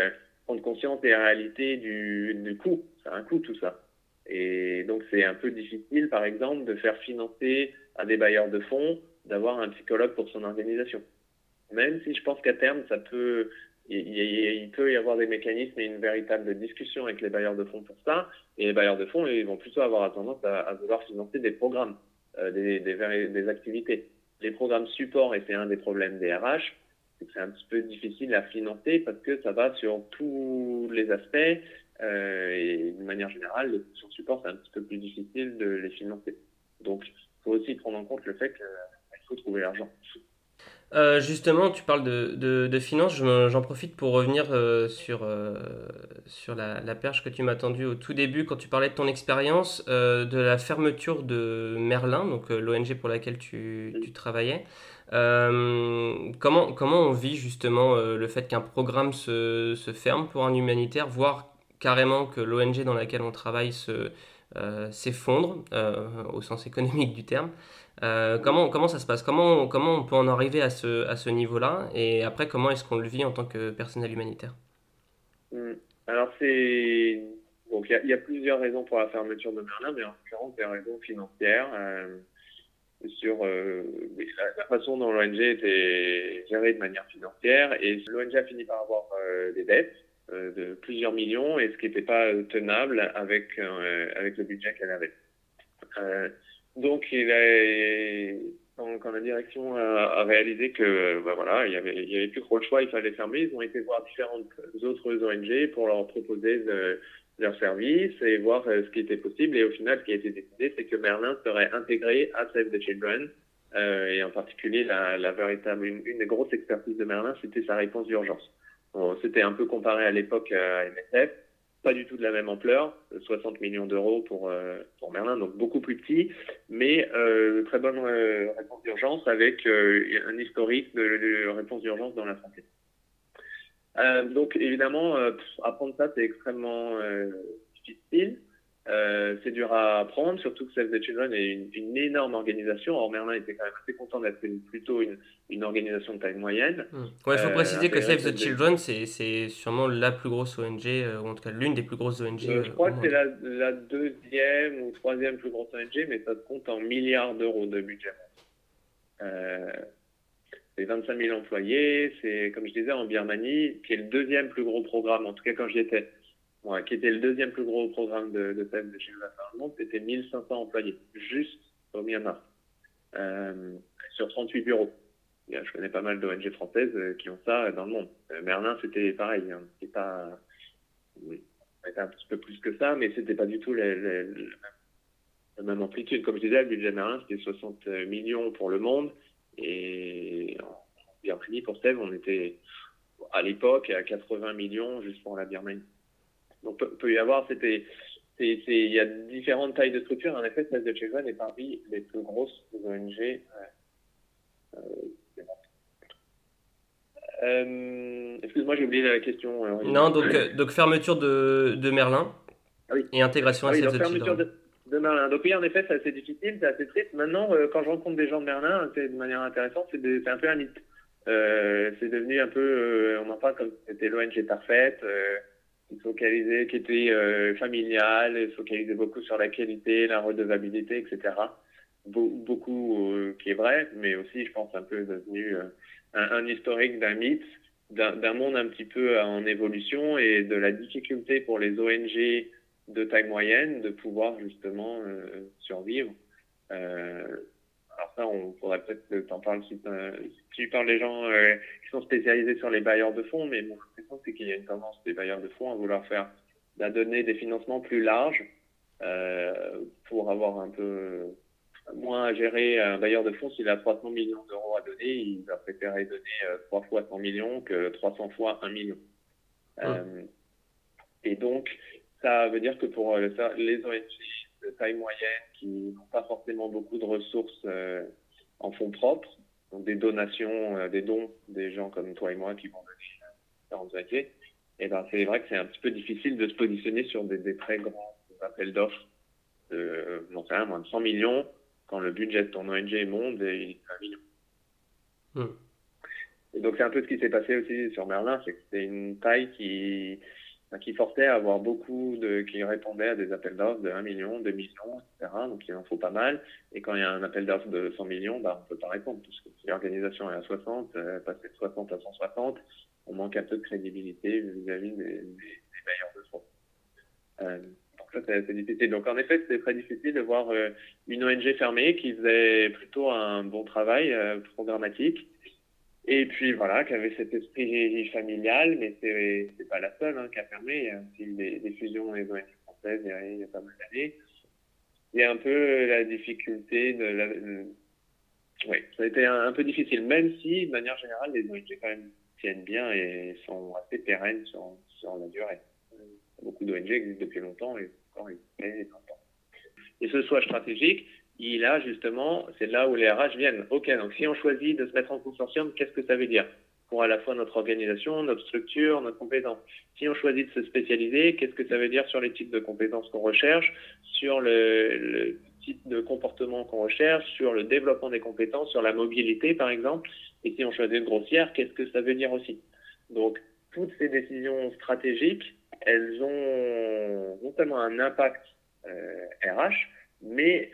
prendre conscience des réalités du, du coût. Ça a un coût tout ça. Et donc c'est un peu difficile, par exemple, de faire financer à des bailleurs de fonds d'avoir un psychologue pour son organisation. Même si je pense qu'à terme, ça peut, il, peut y avoir des mécanismes et une véritable discussion avec les bailleurs de fonds pour ça. Et les bailleurs de fonds, ils vont plutôt avoir tendance à, vouloir financer des programmes, euh, des, activités les programmes support, et c'est un des problèmes des RH, c'est que c'est un petit peu difficile à financer parce que ça va sur tous les aspects et de manière générale, les fonctions support, c'est un petit peu plus difficile de les financer. Donc, il faut aussi prendre en compte le fait qu'il faut trouver l'argent. Euh, justement, tu parles de, de, de finances, j'en profite pour revenir euh, sur, euh, sur la, la, perche que tu m'as tendue au tout début quand tu parlais de ton expérience euh, de la fermeture de Merlin, donc euh, l'ONG pour laquelle tu, tu travaillais. comment, comment on vit justement le fait qu'un programme se, se, ferme pour un humanitaire, voire carrément que l'ONG dans laquelle on travaille s'effondre, au sens économique du terme euh, comment, comment ça se passe? Comment, comment on peut en arriver à ce, niveau-là? Et après, comment est-ce qu'on le vit en tant que personnel humanitaire? Hmm. Alors, c'est. Il y, y, a plusieurs raisons pour la fermeture de Merlin, mais en l'occurrence, des raisons financières. Euh, sur euh, la, façon dont l'ONG était gérée de manière financière. Et l'ONG a fini par avoir euh, des dettes euh, de plusieurs millions, et ce qui n'était pas tenable avec, euh, avec le budget qu'elle avait. Donc, il a, quand, la direction a, réalisé que, bah voilà, il y avait, avait plus trop le choix, il fallait fermer. Ils ont été voir différentes autres ONG pour leur proposer de, leurs services et voir euh, ce qui était possible. Et au final, ce qui a été décidé, c'est que Merlin serait intégré à Save the Children. Euh, et en particulier, la véritable, une, une, des grosses expertises de Merlin, c'était sa réponse d'urgence. Bon, c'était un peu comparé à l'époque à MSF pas du tout de la même ampleur, 60 millions d'euros pour, euh, pour Merlin, donc beaucoup plus petit, mais euh, très bonne euh, réponse d'urgence avec euh, un historique de, de réponse d'urgence dans la santé. Euh, donc évidemment, apprendre ça, c'est extrêmement difficile. Euh, c'est dur à apprendre, surtout que Save the Children est une, une énorme organisation. Or, Merlin était quand même assez content d'être plutôt une, une, organisation de taille moyenne. Mmh. Ouais, il faut euh, préciser que Save the Children, c'est sûrement la plus grosse ONG, euh, ou en tout cas l'une des plus grosses ONG. Je crois que c'est la, la, deuxième ou troisième plus grosse ONG, mais ça compte en milliards d'euros de budget. C'est 25 000 employés, c'est, comme je disais, en Birmanie, qui est le deuxième plus gros programme, en tout cas quand j'y étais ouais, qui était le deuxième plus gros programme de, thème de chez le monde, c'était 1500 employés, juste au Myanmar, sur 38 bureaux. Je connais pas mal d'ONG françaises qui ont ça dans le monde. Merlin, c'était pareil. Hein. C'était pas, un petit peu plus que ça, mais c'était pas du tout la même amplitude. Comme je disais, le budget Merlin, c'était 60 millions pour le monde. Et en Birmanie, pour Sèvres, on était à l'époque à 80 millions juste pour la Birmanie. Donc, peut, peut y avoir, c'était, il y a différentes tailles de structures. En effet, Save de Children est parmi les plus grosses ONG. Euh, euh, Excuse-moi, j'ai oublié la question. Euh, non, donc, euh, donc fermeture de, de Merlin ah oui. et intégration ah à oui, fermeture de, de, Merlin. Donc oui, en effet, c'est assez difficile, c'est assez triste. Maintenant, quand je rencontre des gens de Merlin, c'est de manière intéressante, c'est un peu un mythe. c'est devenu un peu, on en parle comme c'était l'ONG parfaite focalisé, qui était euh, familial, focalisé beaucoup sur la qualité, la redevabilité, etc. beaucoup euh, qui est vrai, mais aussi, je pense, un peu devenu euh, un, historique d'un mythe, d'un monde un petit peu en évolution et de la difficulté pour les ONG de taille moyenne de pouvoir justement survivre. Alors ça, on pourrait peut-être t'en parler si, tu parles des gens qui sont spécialisés sur les bailleurs de fonds, mais mon impression c'est qu'il y a une tendance des bailleurs de fonds à vouloir faire, à donner des financements plus larges euh, pour avoir un peu moins à gérer un bailleur de fonds. S'il a 300 millions d'euros à donner, il va préférer donner euh, trois fois 100 millions que 300 fois 1 million. Euh, et donc, ça veut dire que pour les ONG de taille moyenne qui n'ont pas forcément beaucoup de ressources en fonds propres, donc des donations, des dons des gens comme toi et moi qui vont donner et eh ben c'est vrai que c'est un petit peu difficile de se positionner sur des, très grands appels d'offres de, non sais moins de 100 millions quand le budget de ton ONG monte et il est 1 million. Hmm. Et donc c'est un peu ce qui s'est passé aussi sur Merlin, c'est que c'était une taille qui, qui forçait à avoir beaucoup de, qui répondait à des appels d'offres de 1 million, 2 millions, etc. Donc il en faut pas mal. Et quand il y a un appel d'offres de 100 millions, bah, on peut pas répondre, parce que si l'organisation est à 60, euh, passer de 60 à 160, on manque un peu de crédibilité vis-à-vis des, bailleurs de fonds. Euh, donc ça, c'est difficile. Donc en effet, c'était très difficile de voir euh, une ONG fermée qui faisait plutôt un bon travail programmatique. Et puis voilà, qui avait cet esprit familial, mais c'est pas la seule hein, qui a fermé. Il y a aussi des, fusions dans les ONG françaises il y a, pas mal d'années. Il y a un peu la difficulté de la, oui, ça a été un, peu difficile, même si, de manière générale, les ONG quand même tiennent bien et sont assez pérennes sur, sur la durée. Beaucoup d'ONG existent depuis longtemps et encore ils longtemps. Et ce soit stratégique, il a justement, c'est là où les RH viennent. Ok, donc si on choisit de se mettre en consortium, qu'est-ce que ça veut dire? Pour à la fois notre organisation, notre structure, notre compétence. Si on choisit de se spécialiser, qu'est-ce que ça veut dire sur les types de compétences qu'on recherche, sur le, type de comportement qu'on recherche, sur le développement des compétences, sur la mobilité par exemple? Et si on choisit une grossière, qu'est-ce que ça veut dire aussi? Donc, toutes ces décisions stratégiques, elles ont notamment un impact euh, RH, mais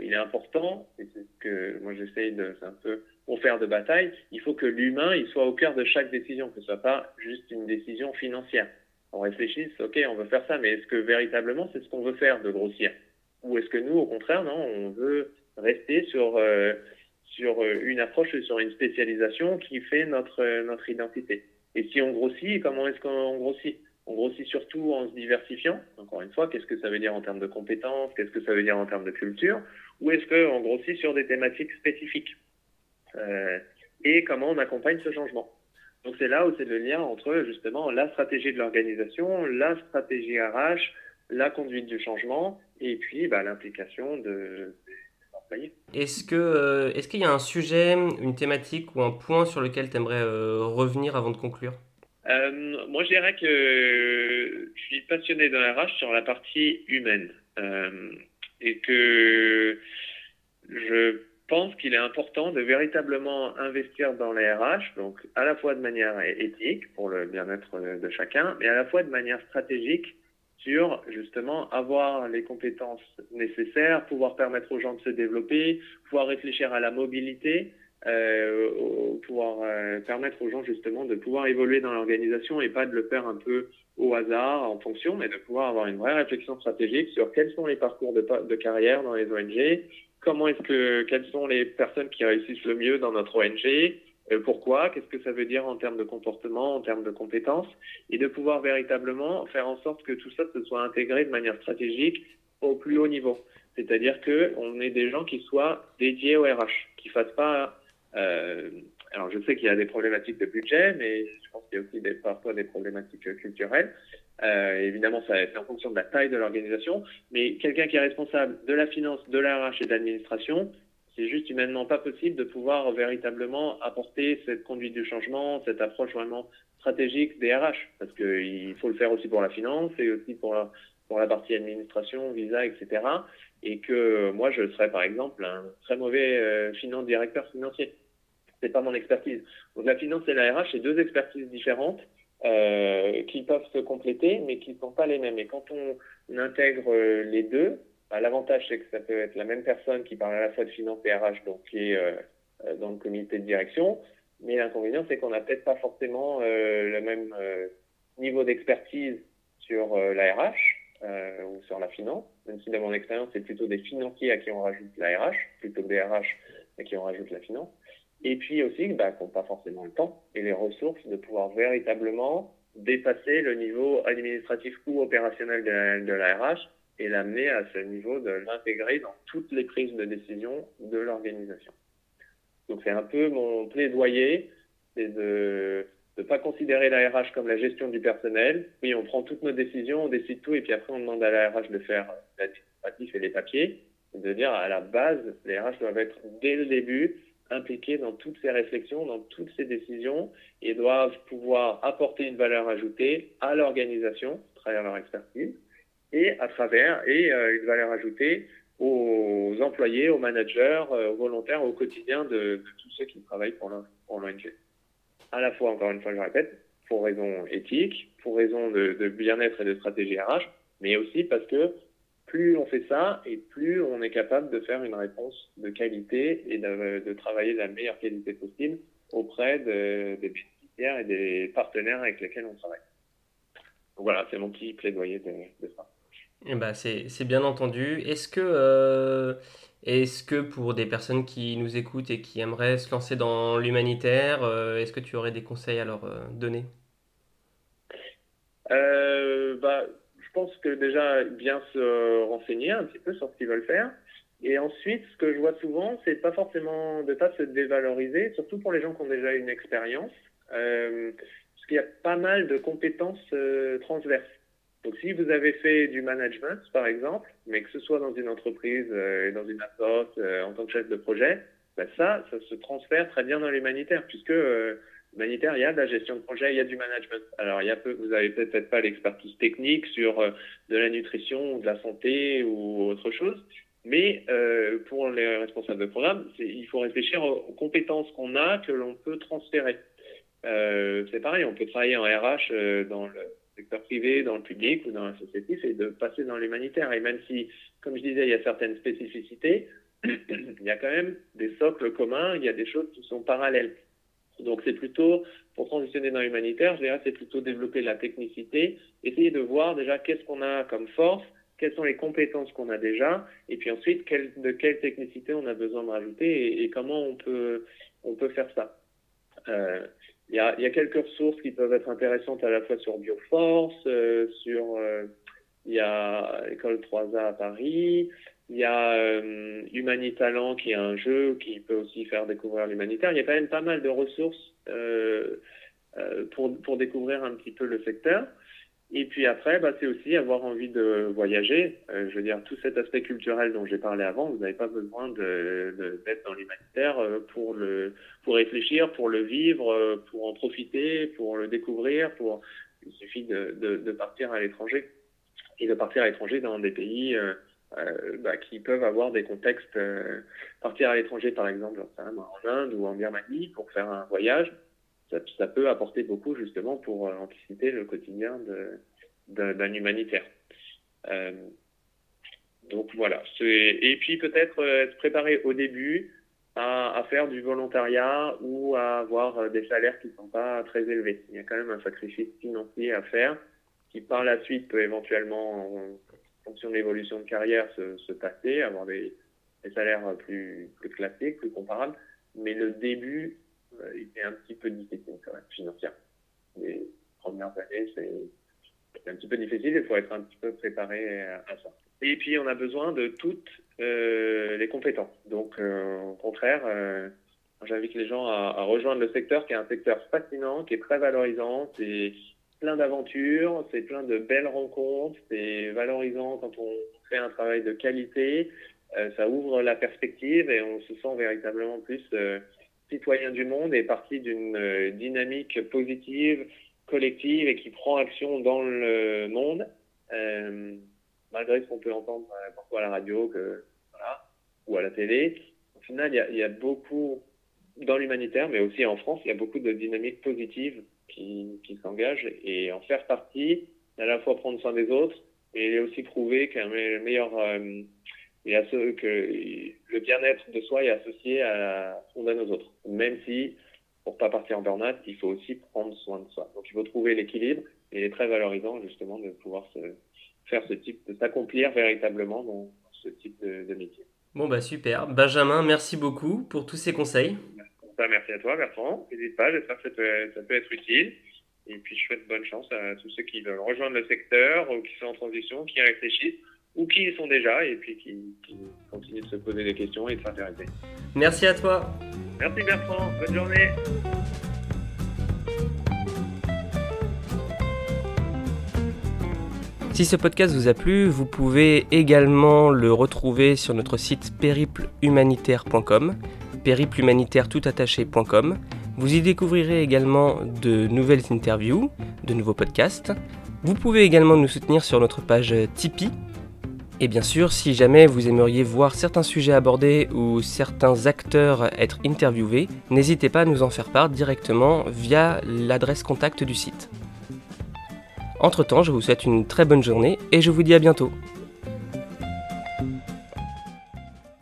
il est important, et c'est ce que moi j'essaye de, c'est un peu pour faire de bataille, il faut que l'humain, il soit au cœur de chaque décision, que ce soit pas juste une décision financière. On réfléchisse, ok, on veut faire ça, mais est-ce que véritablement c'est ce qu'on veut faire de grossière Ou est-ce que nous, au contraire, non, on veut rester sur euh, sur euh, une approche, sur une spécialisation qui fait notre, euh, notre identité? Et si on grossit, comment est-ce qu'on grossit? On grossit surtout en se diversifiant. Encore une fois, qu'est-ce que ça veut dire en termes de compétences? Qu'est-ce que ça veut dire en termes de culture? Ou est-ce qu'on grossit sur des thématiques spécifiques? Euh, Et comment on accompagne ce changement? Donc c'est là où c'est le lien entre justement la stratégie de l'organisation, la stratégie RH, la conduite du changement, et puis bah, l'implication de, est-ce que euh, est-ce qu'il y a un sujet, une thématique ou un point sur lequel tu aimerais euh, revenir avant de conclure? Euh, Moi, je dirais que je suis passionné dans la RH sur la partie humaine. Et que je pense qu'il est important de véritablement investir dans les RH, donc à la fois de manière éthique pour le bien-être de chacun, mais à la fois de manière stratégique sur justement avoir les compétences nécessaires, pouvoir permettre aux gens de se développer, pouvoir réfléchir à la mobilité, euh, pouvoir euh, permettre aux gens justement de pouvoir évoluer dans l'organisation et pas de le faire un peu au hasard en fonction, mais de pouvoir avoir une vraie réflexion stratégique sur quels sont les parcours de, carrière dans les ONG, comment est-ce que, quelles sont les personnes qui réussissent le mieux dans notre ONG, euh, pourquoi, qu'est-ce que ça veut dire en termes de comportement, en termes de compétences, et de pouvoir véritablement faire en sorte que tout ça se soit intégré de manière stratégique au plus haut niveau. C'est-à-dire qu'on ait des gens qui soient dédiés au RH, qui fassent pas. Euh, alors je sais qu'il y a des problématiques de budget, mais je pense qu'il y a aussi des, parfois des problématiques culturelles. Euh, évidemment, ça c'est en fonction de la taille de l'organisation, mais quelqu'un qui est responsable de la finance, de la RH et de l'administration, c'est juste humainement pas possible de pouvoir véritablement apporter cette conduite du changement, cette approche vraiment stratégique des RH, parce qu'il faut le faire aussi pour la finance et aussi pour la, pour la partie administration, visa, etc. Et que moi, je serais par exemple un très mauvais euh, finance directeur financier. C'est pas mon expertise. La finance et la RH, c'est deux expertises différentes euh, qui peuvent se compléter, mais qui ne sont pas les mêmes. Et quand on, intègre euh, les deux, bah, l'avantage, c'est que ça peut être la même personne qui parle à la fois de finance et RH, donc qui est euh, dans le comité de direction. Mais l'inconvénient, c'est qu'on n'a peut-être pas forcément le même niveau d'expertise sur la RH ou sur la finance, même si dans mon expérience, c'est plutôt des financiers à qui on rajoute la RH, plutôt que des RH à qui on rajoute la finance. Et puis aussi, bah, qu'on n'ont pas forcément le temps et les ressources de pouvoir véritablement dépasser le niveau administratif ou opérationnel de la, RH et l'amener à ce niveau de l'intégrer dans toutes les prises de décision de l'organisation. Donc c'est un peu mon plaidoyer, c'est de ne pas considérer la RH comme la gestion du personnel. Oui, on prend toutes nos décisions, on décide tout, et puis après on demande à la RH de faire l'administratif et les papiers. De dire à la base, les RH doivent être dès le début impliqués dans toutes ces réflexions, dans toutes ces décisions, et doivent pouvoir apporter une valeur ajoutée à l'organisation, à travers leur expertise, et à travers et euh, une valeur ajoutée aux employés, aux managers, euh, aux volontaires au quotidien de, tous ceux qui travaillent pour l'ONG. À la fois, encore une fois, je répète, pour raisons éthiques, pour raisons de, bien-être et de stratégie RH, mais aussi parce que plus on fait ça et plus on est capable de faire une réponse de qualité et de, travailler de la meilleure qualité possible auprès des bénéficiaires et des partenaires avec lesquels on travaille. Donc voilà, c'est mon petit plaidoyer de ça. Eh ben, c'est bien entendu. Est-ce que, euh, est-ce que pour des personnes qui nous écoutent et qui aimeraient se lancer dans l'humanitaire, euh, est-ce que tu aurais des conseils à leur euh, donner? Bah, pense que déjà, bien se renseigner un petit peu sur ce qu'ils veulent faire. Et ensuite, ce que je vois souvent, c'est pas forcément de pas se dévaloriser, surtout pour les gens qui ont déjà une expérience, parce qu'il y a pas mal de compétences transverses. Donc, si vous avez fait du management, par exemple, mais que ce soit dans une entreprise euh, dans une assoce euh, en tant que chef de projet, ben ça, ça se transfère très bien dans l'humanitaire, puisque euh, l'humanitaire, il y a de la gestion de projet, il y a du management. Alors, il y a peu, vous avez peut-être pas l'expertise technique sur de la nutrition ou de la santé ou autre chose, mais pour les responsables de programme, il faut réfléchir aux, compétences qu'on a que l'on peut transférer. c'est pareil, on peut travailler en RH dans le secteur privé, dans le public ou dans l'associatif et de passer dans l'humanitaire. Et même si, comme je disais, il y a certaines spécificités, (clears throat) il y a quand même des socles communs, il y a des choses qui sont parallèles. Donc c'est plutôt, pour transitionner dans l'humanitaire, je dirais c'est plutôt développer la technicité, essayer de voir déjà qu'est-ce qu'on a comme force, quelles sont les compétences qu'on a déjà, et puis ensuite de quelle technicité on a besoin de rajouter et, comment on peut, on peut faire ça. Euh, il y, a, y a, quelques ressources qui peuvent être intéressantes à la fois sur Bioforce, euh, sur euh, il y a l'école 3A à Paris, il y a euh, Humanitalent qui est un jeu qui peut aussi faire découvrir l'humanitaire. Il y a quand même pas mal de ressources euh, euh pour, pour découvrir un petit peu le secteur. Et puis après, bah, c'est aussi avoir envie de voyager. Euh, je veux dire, tout cet aspect culturel dont j'ai parlé avant, vous n'avez pas besoin d'être de, d'être dans l'humanitaire euh, pour le pour réfléchir, pour le vivre, euh, pour en profiter, pour le découvrir. Pour il suffit de, de, de partir à l'étranger et de partir à l'étranger dans des pays euh, bah, qui peuvent avoir des contextes. partir à l'étranger, par exemple, en Inde ou en Birmanie pour faire un voyage ça, peut apporter beaucoup justement pour euh, anticiper le quotidien d'un humanitaire. Euh, donc voilà. Et puis peut-être euh, se préparer au début à, faire du volontariat ou à avoir des salaires qui ne sont pas très élevés. Il y a quand même un sacrifice financier à faire qui par la suite peut éventuellement, en fonction de l'évolution de carrière, se, se avoir des, salaires plus, plus classiques, plus comparables. Mais le début était un petit peu difficile quand même, financière. Les premières années, c'est un petit peu difficile, il faut être un petit peu préparé à ça. Et puis, on a besoin de toutes les compétences. Donc, au contraire, J'invite les gens à, rejoindre le secteur qui est un secteur fascinant, qui est très valorisant. C'est plein d'aventures, c'est plein de belles rencontres, c'est valorisant quand on fait un travail de qualité. Euh, ça ouvre la perspective et on se sent véritablement plus euh, citoyen du monde et partie d'une euh, dynamique positive, collective et qui prend action dans le monde, malgré ce qu'on peut entendre parfois à la radio ou à la télé. Au final, il y a beaucoup dans l'humanitaire, mais aussi en France, il y a beaucoup de dynamiques positives qui, qui s'engagent et en faire partie, à la fois prendre soin des autres et aussi prouver qu'un meilleur euh, que le bien-être de soi est associé à son d'un aux autres. Même si, pour pas partir en burn-out, il faut aussi prendre soin de soi. Donc il faut trouver l'équilibre et il est très valorisant justement de pouvoir faire ce type, de s'accomplir véritablement dans ce type de, métier. Bon bah super. Benjamin, merci beaucoup pour tous ces conseils. Bah, merci à toi, Bertrand. N'hésite pas, j'espère que ça peut, ça peut, être utile. Et puis, je souhaite bonne chance à tous ceux qui veulent rejoindre le secteur ou qui sont en transition, qui réfléchissent ou qui y sont déjà et puis qui, qui continuent de se poser des questions et de s'intéresser. Merci à toi. Merci, Bertrand. Bonne journée. Si ce podcast vous a plu, vous pouvez également le retrouver sur notre site périplehumanitaire.com périplehumanitaire-toutattaché.com. Vous y découvrirez également de nouvelles interviews, de nouveaux podcasts. Vous pouvez également nous soutenir sur notre page Tipeee. Et bien sûr, si jamais vous aimeriez voir certains sujets abordés ou certains acteurs être interviewés, n'hésitez pas à nous en faire part directement via l'adresse contact du site. Entre-temps, je vous souhaite une très bonne journée et je vous dis à bientôt.